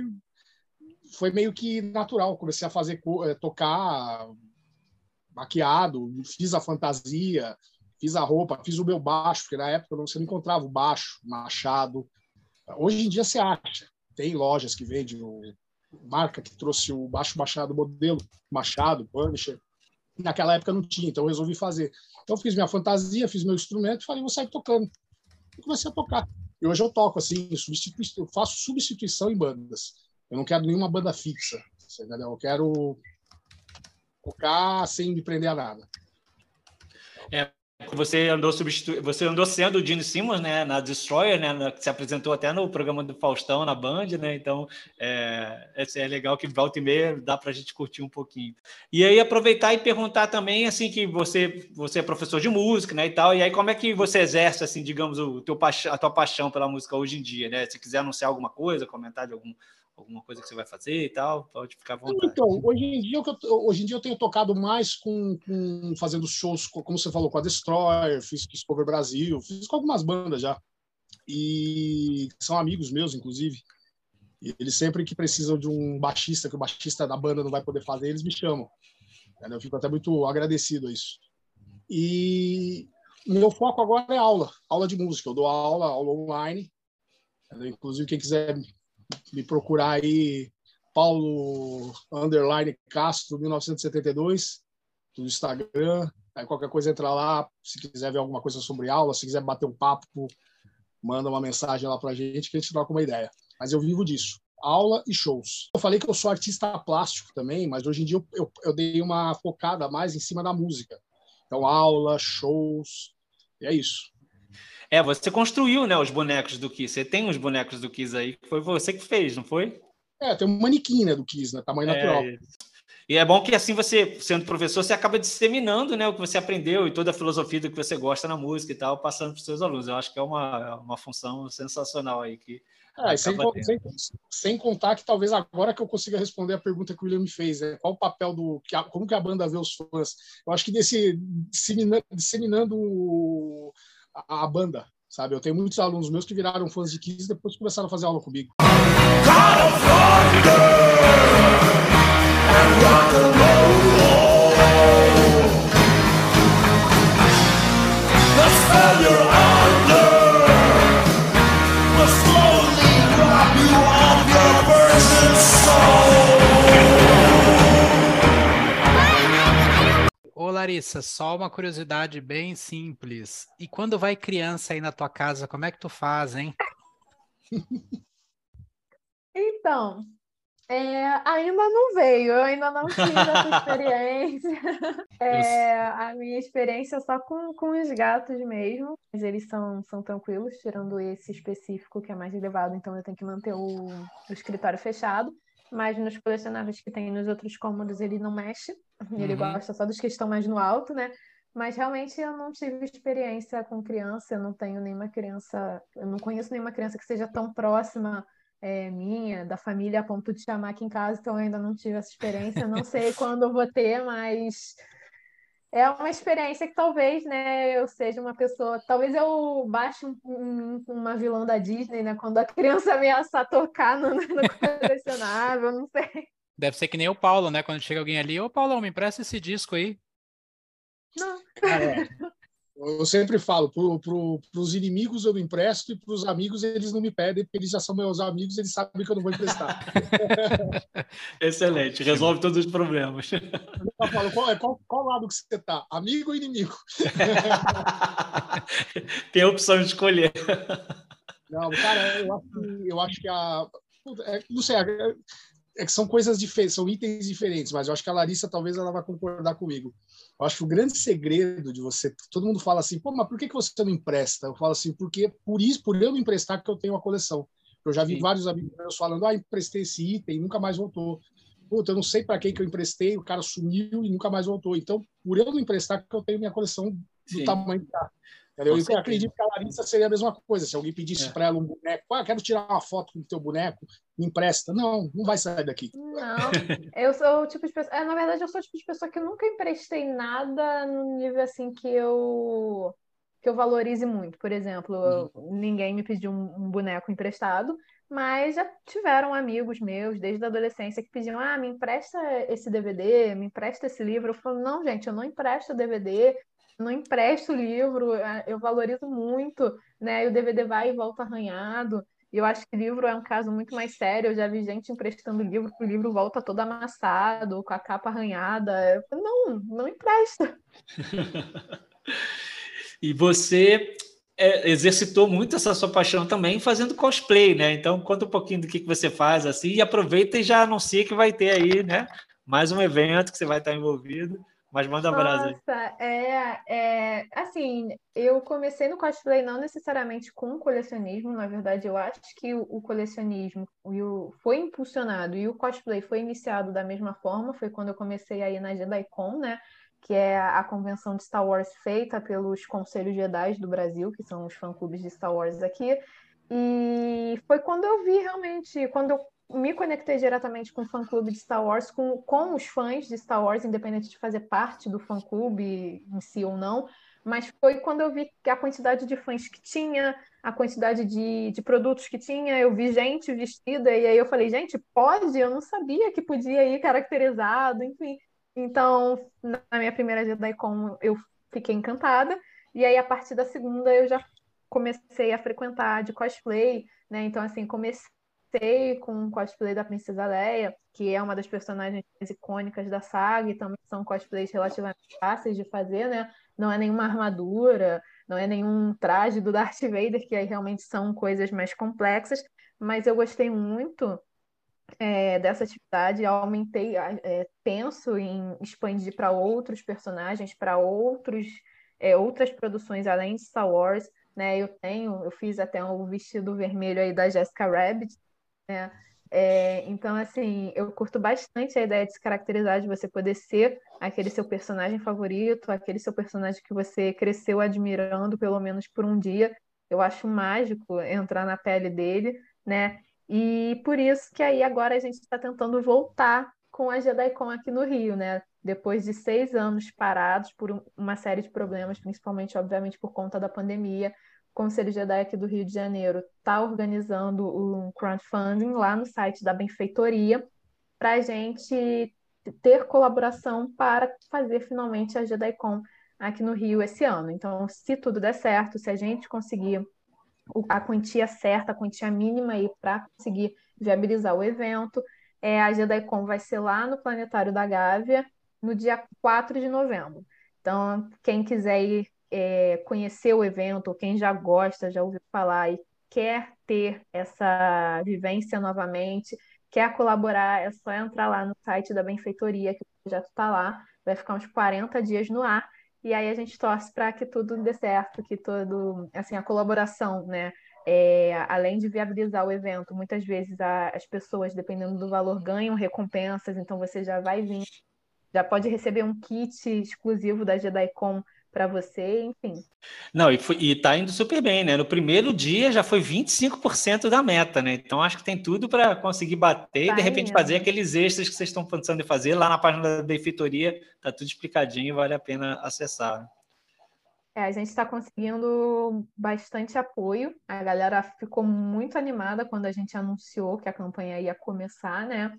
foi meio que natural. Comecei a fazer, eh, tocar maquiado, fiz a fantasia, fiz a roupa, fiz o meu baixo, porque na época você não encontrava o baixo, machado. Hoje em dia você acha. Tem lojas que vendem o marca que trouxe o baixo machado modelo, machado, Punisher. Naquela época não tinha, então eu resolvi fazer. Então fiz minha fantasia, fiz meu instrumento falei, vou sair tocando. E comecei a tocar. E hoje eu toco assim, eu faço substituição em bandas. Eu não quero nenhuma banda fixa, entendeu? Eu quero tocar sem me prender a nada. É, você andou você andou sendo o Gene Simmons, né, na Destroyer, né, que se apresentou até no programa do Faustão na Band, né? Então é, é legal que volta e meia dá para a gente curtir um pouquinho. E aí aproveitar e perguntar também assim que você você é professor de música, né, e tal. E aí como é que você exerce assim, digamos, o teu a tua paixão pela música hoje em dia, né? Se quiser anunciar alguma coisa, comentar de algum alguma coisa que você vai fazer e tal, pode ficar à vontade. Então, hoje em dia, hoje em dia eu tenho tocado mais com, com fazendo shows, como você falou, com a Destroyer, fiz Discover Brasil, fiz com algumas bandas já. E são amigos meus, inclusive. E eles sempre que precisam de um baixista, que o baixista da banda não vai poder fazer, eles me chamam. Eu fico até muito agradecido a isso. E meu foco agora é aula, aula de música. Eu dou aula, aula online. Inclusive, quem quiser me procurar aí Paulo Underline Castro 1972 no Instagram. Aí qualquer coisa entra lá, se quiser ver alguma coisa sobre aula, se quiser bater um papo, manda uma mensagem lá pra gente que a gente troca uma ideia. Mas eu vivo disso. Aula e shows. Eu falei que eu sou artista plástico também, mas hoje em dia eu, eu, eu dei uma focada mais em cima da música. Então, aula, shows, e é isso. É, você construiu, né, os bonecos do Kiss. Você tem os bonecos do Kiss aí, que foi você que fez, não foi? É, tem um manequim, né, do Kiss, né, tamanho é, natural. E é bom que assim você, sendo professor, você acaba disseminando, né, o que você aprendeu e toda a filosofia do que você gosta na música e tal, passando para os seus alunos. Eu acho que é uma, uma função sensacional aí que ah, sem, sem, sem, contar que talvez agora que eu consiga responder a pergunta que o William me fez, né? qual o papel do. Como que a banda vê os fãs? Eu acho que desse, disseminando, disseminando a, banda, sabe? Eu tenho muitos alunos meus que viraram fãs de Kiss e depois começaram a fazer aula comigo. Larissa, só uma curiosidade bem simples. E quando vai criança aí na tua casa, como é que tu faz, hein? Então, É, ainda não veio, eu ainda não tive essa experiência. É, a minha experiência é só com, com os gatos mesmo, mas eles são, são tranquilos, tirando esse específico que é mais elevado, então eu tenho que manter o, o escritório fechado. Mas nos colecionáveis que tem nos outros cômodos ele não mexe, ele Uhum. gosta só dos que estão mais no alto, né? Mas realmente eu não tive experiência com criança, eu não tenho nenhuma criança, eu não conheço nenhuma criança que seja tão próxima é, minha, da família, a ponto de chamar aqui em casa, então eu ainda não tive essa experiência. Não sei quando eu vou ter, mas é uma experiência que talvez, né, eu seja uma pessoa. Talvez eu baixe um, um- uma vilã da Disney, né, quando a criança ameaçar tocar no, no colecionável, não sei. Deve ser que nem o Paulo, né? Quando chega alguém ali, ô Paulão, me empresta esse disco aí. Não. Cara, é. Eu sempre falo, pro, pro, pros inimigos eu não empresto e pros amigos eles não me pedem, porque eles já são meus amigos, eles sabem que eu não vou emprestar. Excelente, resolve todos os problemas. Eu falo, qual, é- qual, qual lado que você tá? Amigo ou inimigo? Tem a opção de escolher. Não, cara, eu acho que, eu acho que a. é, não sei, é, é que são coisas diferentes, são itens diferentes, mas eu acho que a Larissa talvez ela vai concordar comigo. Eu acho que o grande segredo de você. Todo mundo fala assim, pô, mas por que, que você não empresta? Eu falo assim, porque por isso, por eu não emprestar, que eu tenho a coleção. Eu já vi Sim. vários amigos meus falando, ah, emprestei esse item nunca mais voltou. Puta, eu não sei para quem que eu emprestei, o cara sumiu e nunca mais voltou. Então, por eu não emprestar, que eu tenho minha coleção do Sim. tamanho que tá. Entendeu? Com Eu acredito que a Larissa seria a mesma coisa. Se alguém pedisse É. para ela um boneco, ah, quero tirar uma foto com o teu boneco, me empresta. Não, não vai sair daqui. Não, eu sou o tipo de pessoa. é, na verdade, eu sou o tipo de pessoa que nunca emprestei nada no nível assim que eu que eu valorize muito. Por exemplo, eu- ninguém me pediu um, um boneco emprestado, mas já tiveram amigos meus desde a adolescência que pediam: ah, me empresta esse DVD, me empresta esse livro. Eu falo: não, gente, eu não empresto DVD. Não empresto livro, ah, eu valorizo muito, né? E o DVD vai e volta arranhado. E eu acho que livro é um caso muito mais sério. Eu já vi gente emprestando livro, o livro volta todo amassado, com a capa arranhada. Eu não, não empresta. E você é, exercitou muito essa sua paixão também fazendo cosplay, né? Então, conta um pouquinho do que, que você faz assim e aproveita e já anuncia que vai ter aí, né? Mais um evento que você vai estar envolvido. Mas manda brasa. Nossa, é, é assim, eu comecei no cosplay não necessariamente com colecionismo, na verdade, eu acho que o, o colecionismo e o, foi impulsionado e o cosplay foi iniciado da mesma forma, foi quando eu comecei aí na JediCon, né? Que é a, a convenção de Star Wars feita pelos Conselhos Jedi do Brasil, que são os fã-clubes de Star Wars aqui. E foi quando eu vi realmente, quando eu me conectei diretamente com o fã-clube de Star Wars, com, com os fãs de Star Wars, independente de fazer parte do fã-clube em si ou não, mas foi quando eu vi a quantidade de fãs que tinha, a quantidade de, de produtos que tinha, eu vi gente vestida, e aí eu falei, gente, pode? Eu não sabia que podia ir caracterizado, enfim. Então, na minha primeira JediCon, eu fiquei encantada, e aí a partir da segunda eu já comecei a frequentar de cosplay, né? Então, assim, comecei com o cosplay da Princesa Leia, que é uma das personagens mais icônicas da saga, e também são cosplays relativamente fáceis de fazer, né? Não é nenhuma armadura, não é nenhum traje do Darth Vader, que aí realmente são coisas mais complexas, mas eu gostei muito é, dessa atividade, aumentei, é, penso em expandir para outros personagens, para outros, é, outras produções além de Star Wars, né? Eu tenho, eu fiz até o vestido vermelho aí da Jessica Rabbit, né? É, então, assim, eu curto bastante a ideia de se caracterizar, de você poder ser aquele seu personagem favorito, aquele seu personagem que você cresceu admirando, pelo menos por um dia. Eu acho mágico entrar na pele dele, né? E por isso que aí agora a gente está tentando voltar com a JediCon aqui no Rio, né? Depois de seis anos parados por um- uma série de problemas, principalmente, obviamente, por conta da pandemia, Conselho Jedi aqui do Rio de Janeiro está organizando um crowdfunding lá no site da Benfeitoria para a gente ter colaboração para fazer finalmente a JediCon aqui no Rio esse ano. Então, se tudo der certo, se a gente conseguir a quantia certa, a quantia mínima aí para conseguir viabilizar o evento. É, a JediCon vai ser lá no Planetário da Gávea, no dia 4 de novembro. Então, quem quiser ir é, conhecer o evento, ou quem já gosta, já ouviu falar e quer ter essa vivência novamente, quer colaborar, é só entrar lá no site da Benfeitoria, que o projeto está lá, vai ficar uns 40 dias no ar, e aí a gente torce para que tudo dê certo, que todo, assim, a colaboração, né? É, além de viabilizar o evento, muitas vezes a, as pessoas, dependendo do valor, ganham recompensas, então você já vai vir, já pode receber um kit exclusivo da JediCon para você, enfim. Não, e, foi, e tá indo super bem, né? No primeiro dia já foi 25% da meta, né? Então acho que tem tudo para conseguir bater tá e de repente indo. fazer aqueles extras que vocês estão pensando em fazer lá na página da benfeitoria, tá tudo explicadinho, vale a pena acessar. É, a gente está conseguindo bastante apoio. A galera ficou muito animada quando a gente anunciou que a campanha ia começar, né?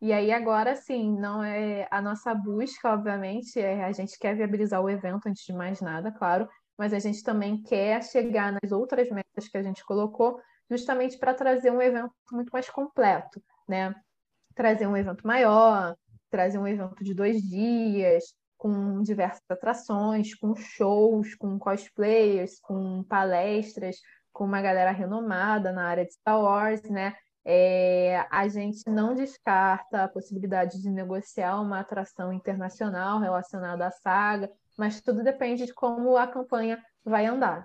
E aí agora sim, não é a nossa busca, obviamente, é a gente quer viabilizar o evento antes de mais nada, claro, mas a gente também quer chegar nas outras metas que a gente colocou, justamente para trazer um evento muito mais completo, né? Trazer um evento maior, trazer um evento de dois dias, com diversas atrações, com shows, com cosplayers, com palestras, com uma galera renomada na área de Star Wars, né? É, a gente não descarta a possibilidade de negociar uma atração internacional relacionada à saga, mas tudo depende de como a campanha vai andar.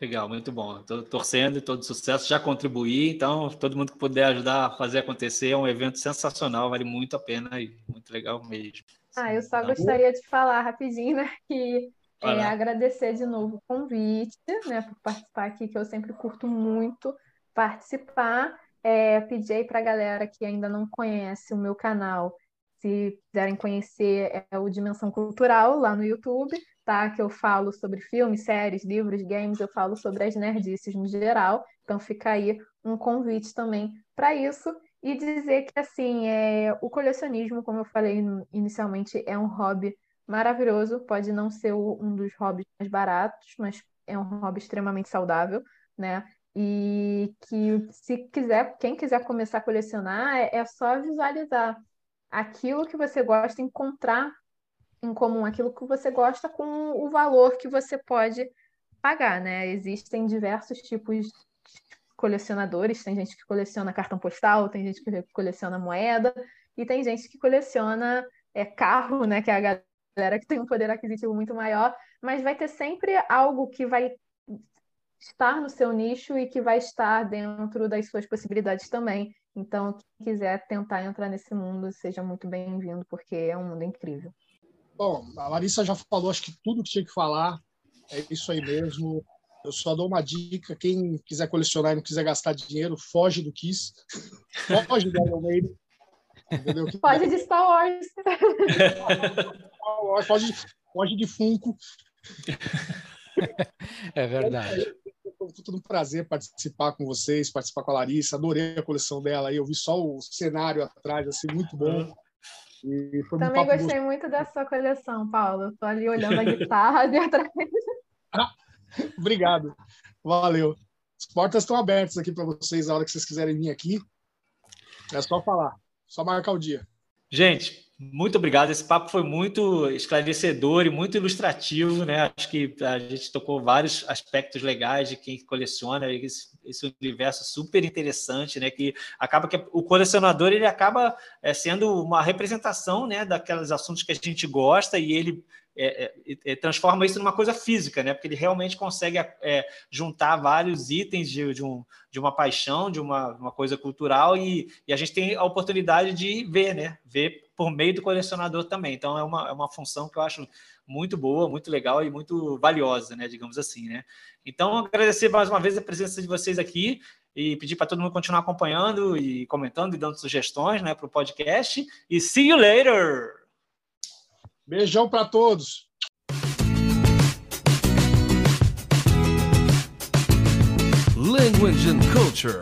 Legal, muito bom. Estou torcendo e todo sucesso. Já contribuí, então todo mundo que puder ajudar a fazer acontecer é um evento sensacional, vale muito a pena e muito legal mesmo. Ah, eu só então, gostaria de falar rapidinho, né, que é, agradecer de novo o convite, né, por participar aqui, que eu sempre curto muito participar é, pedir aí para a galera que ainda não conhece o meu canal, se quiserem conhecer, é o Dimensão Cultural lá no YouTube, tá? Que eu falo sobre filmes, séries, livros, games, eu falo sobre as nerdices no geral. Então fica aí um convite também para isso. E dizer que, assim, é, o colecionismo, como eu falei inicialmente, é um hobby maravilhoso. Pode não ser um dos hobbies mais baratos, mas é um hobby extremamente saudável, né? E que se quiser, quem quiser começar a colecionar, é, é só visualizar aquilo que você gosta, encontrar em comum aquilo que você gosta com o valor que você pode pagar, né? Existem diversos tipos de colecionadores, tem gente que coleciona cartão postal, tem gente que coleciona moeda, e tem gente que coleciona é, carro, né? Que é a galera que tem um poder aquisitivo muito maior, mas vai ter sempre algo que vai estar no seu nicho e que vai estar dentro das suas possibilidades também. Então, quem quiser tentar entrar nesse mundo, seja muito bem-vindo, porque é um mundo incrível. Bom, a Larissa já falou, acho que tudo que tinha que falar. É isso aí mesmo. Eu só dou uma dica: quem quiser colecionar e não quiser gastar dinheiro, foge do Kiss. Foge do Iron Maiden. Foge de Star Wars. foge, foge de Funko. É verdade todo um prazer participar com vocês, participar com a Larissa. Adorei a coleção dela aí. Eu vi só o cenário atrás, assim, muito bom. Também um gostei gostoso. muito da sua coleção, Paulo. Estou ali olhando a guitarra ali atrás. Obrigado. Valeu. As portas estão abertas aqui para vocês a hora que vocês quiserem vir aqui. É só falar, só marcar o dia. Gente, muito obrigado. Esse papo foi muito esclarecedor e muito ilustrativo, né? Acho que a gente tocou vários aspectos legais de quem coleciona esse, esse universo super interessante, né? Que acaba que o colecionador ele acaba é, sendo uma representação, né? Daqueles assuntos que a gente gosta e ele é, é, é, transforma isso numa coisa física, né? Porque ele realmente consegue é, juntar vários itens de, de, um, de uma paixão, de uma, uma coisa cultural, e, e, a gente tem a oportunidade de ver, né? Ver por meio do colecionador também. Então é uma, é uma função que eu acho muito boa, muito legal e muito valiosa, né? Digamos assim, né? Então, agradecer mais uma vez a presença de vocês aqui e pedir para todo mundo continuar acompanhando e comentando e dando sugestões né, para o podcast. E see you later! Beijão para todos. Language and Culture.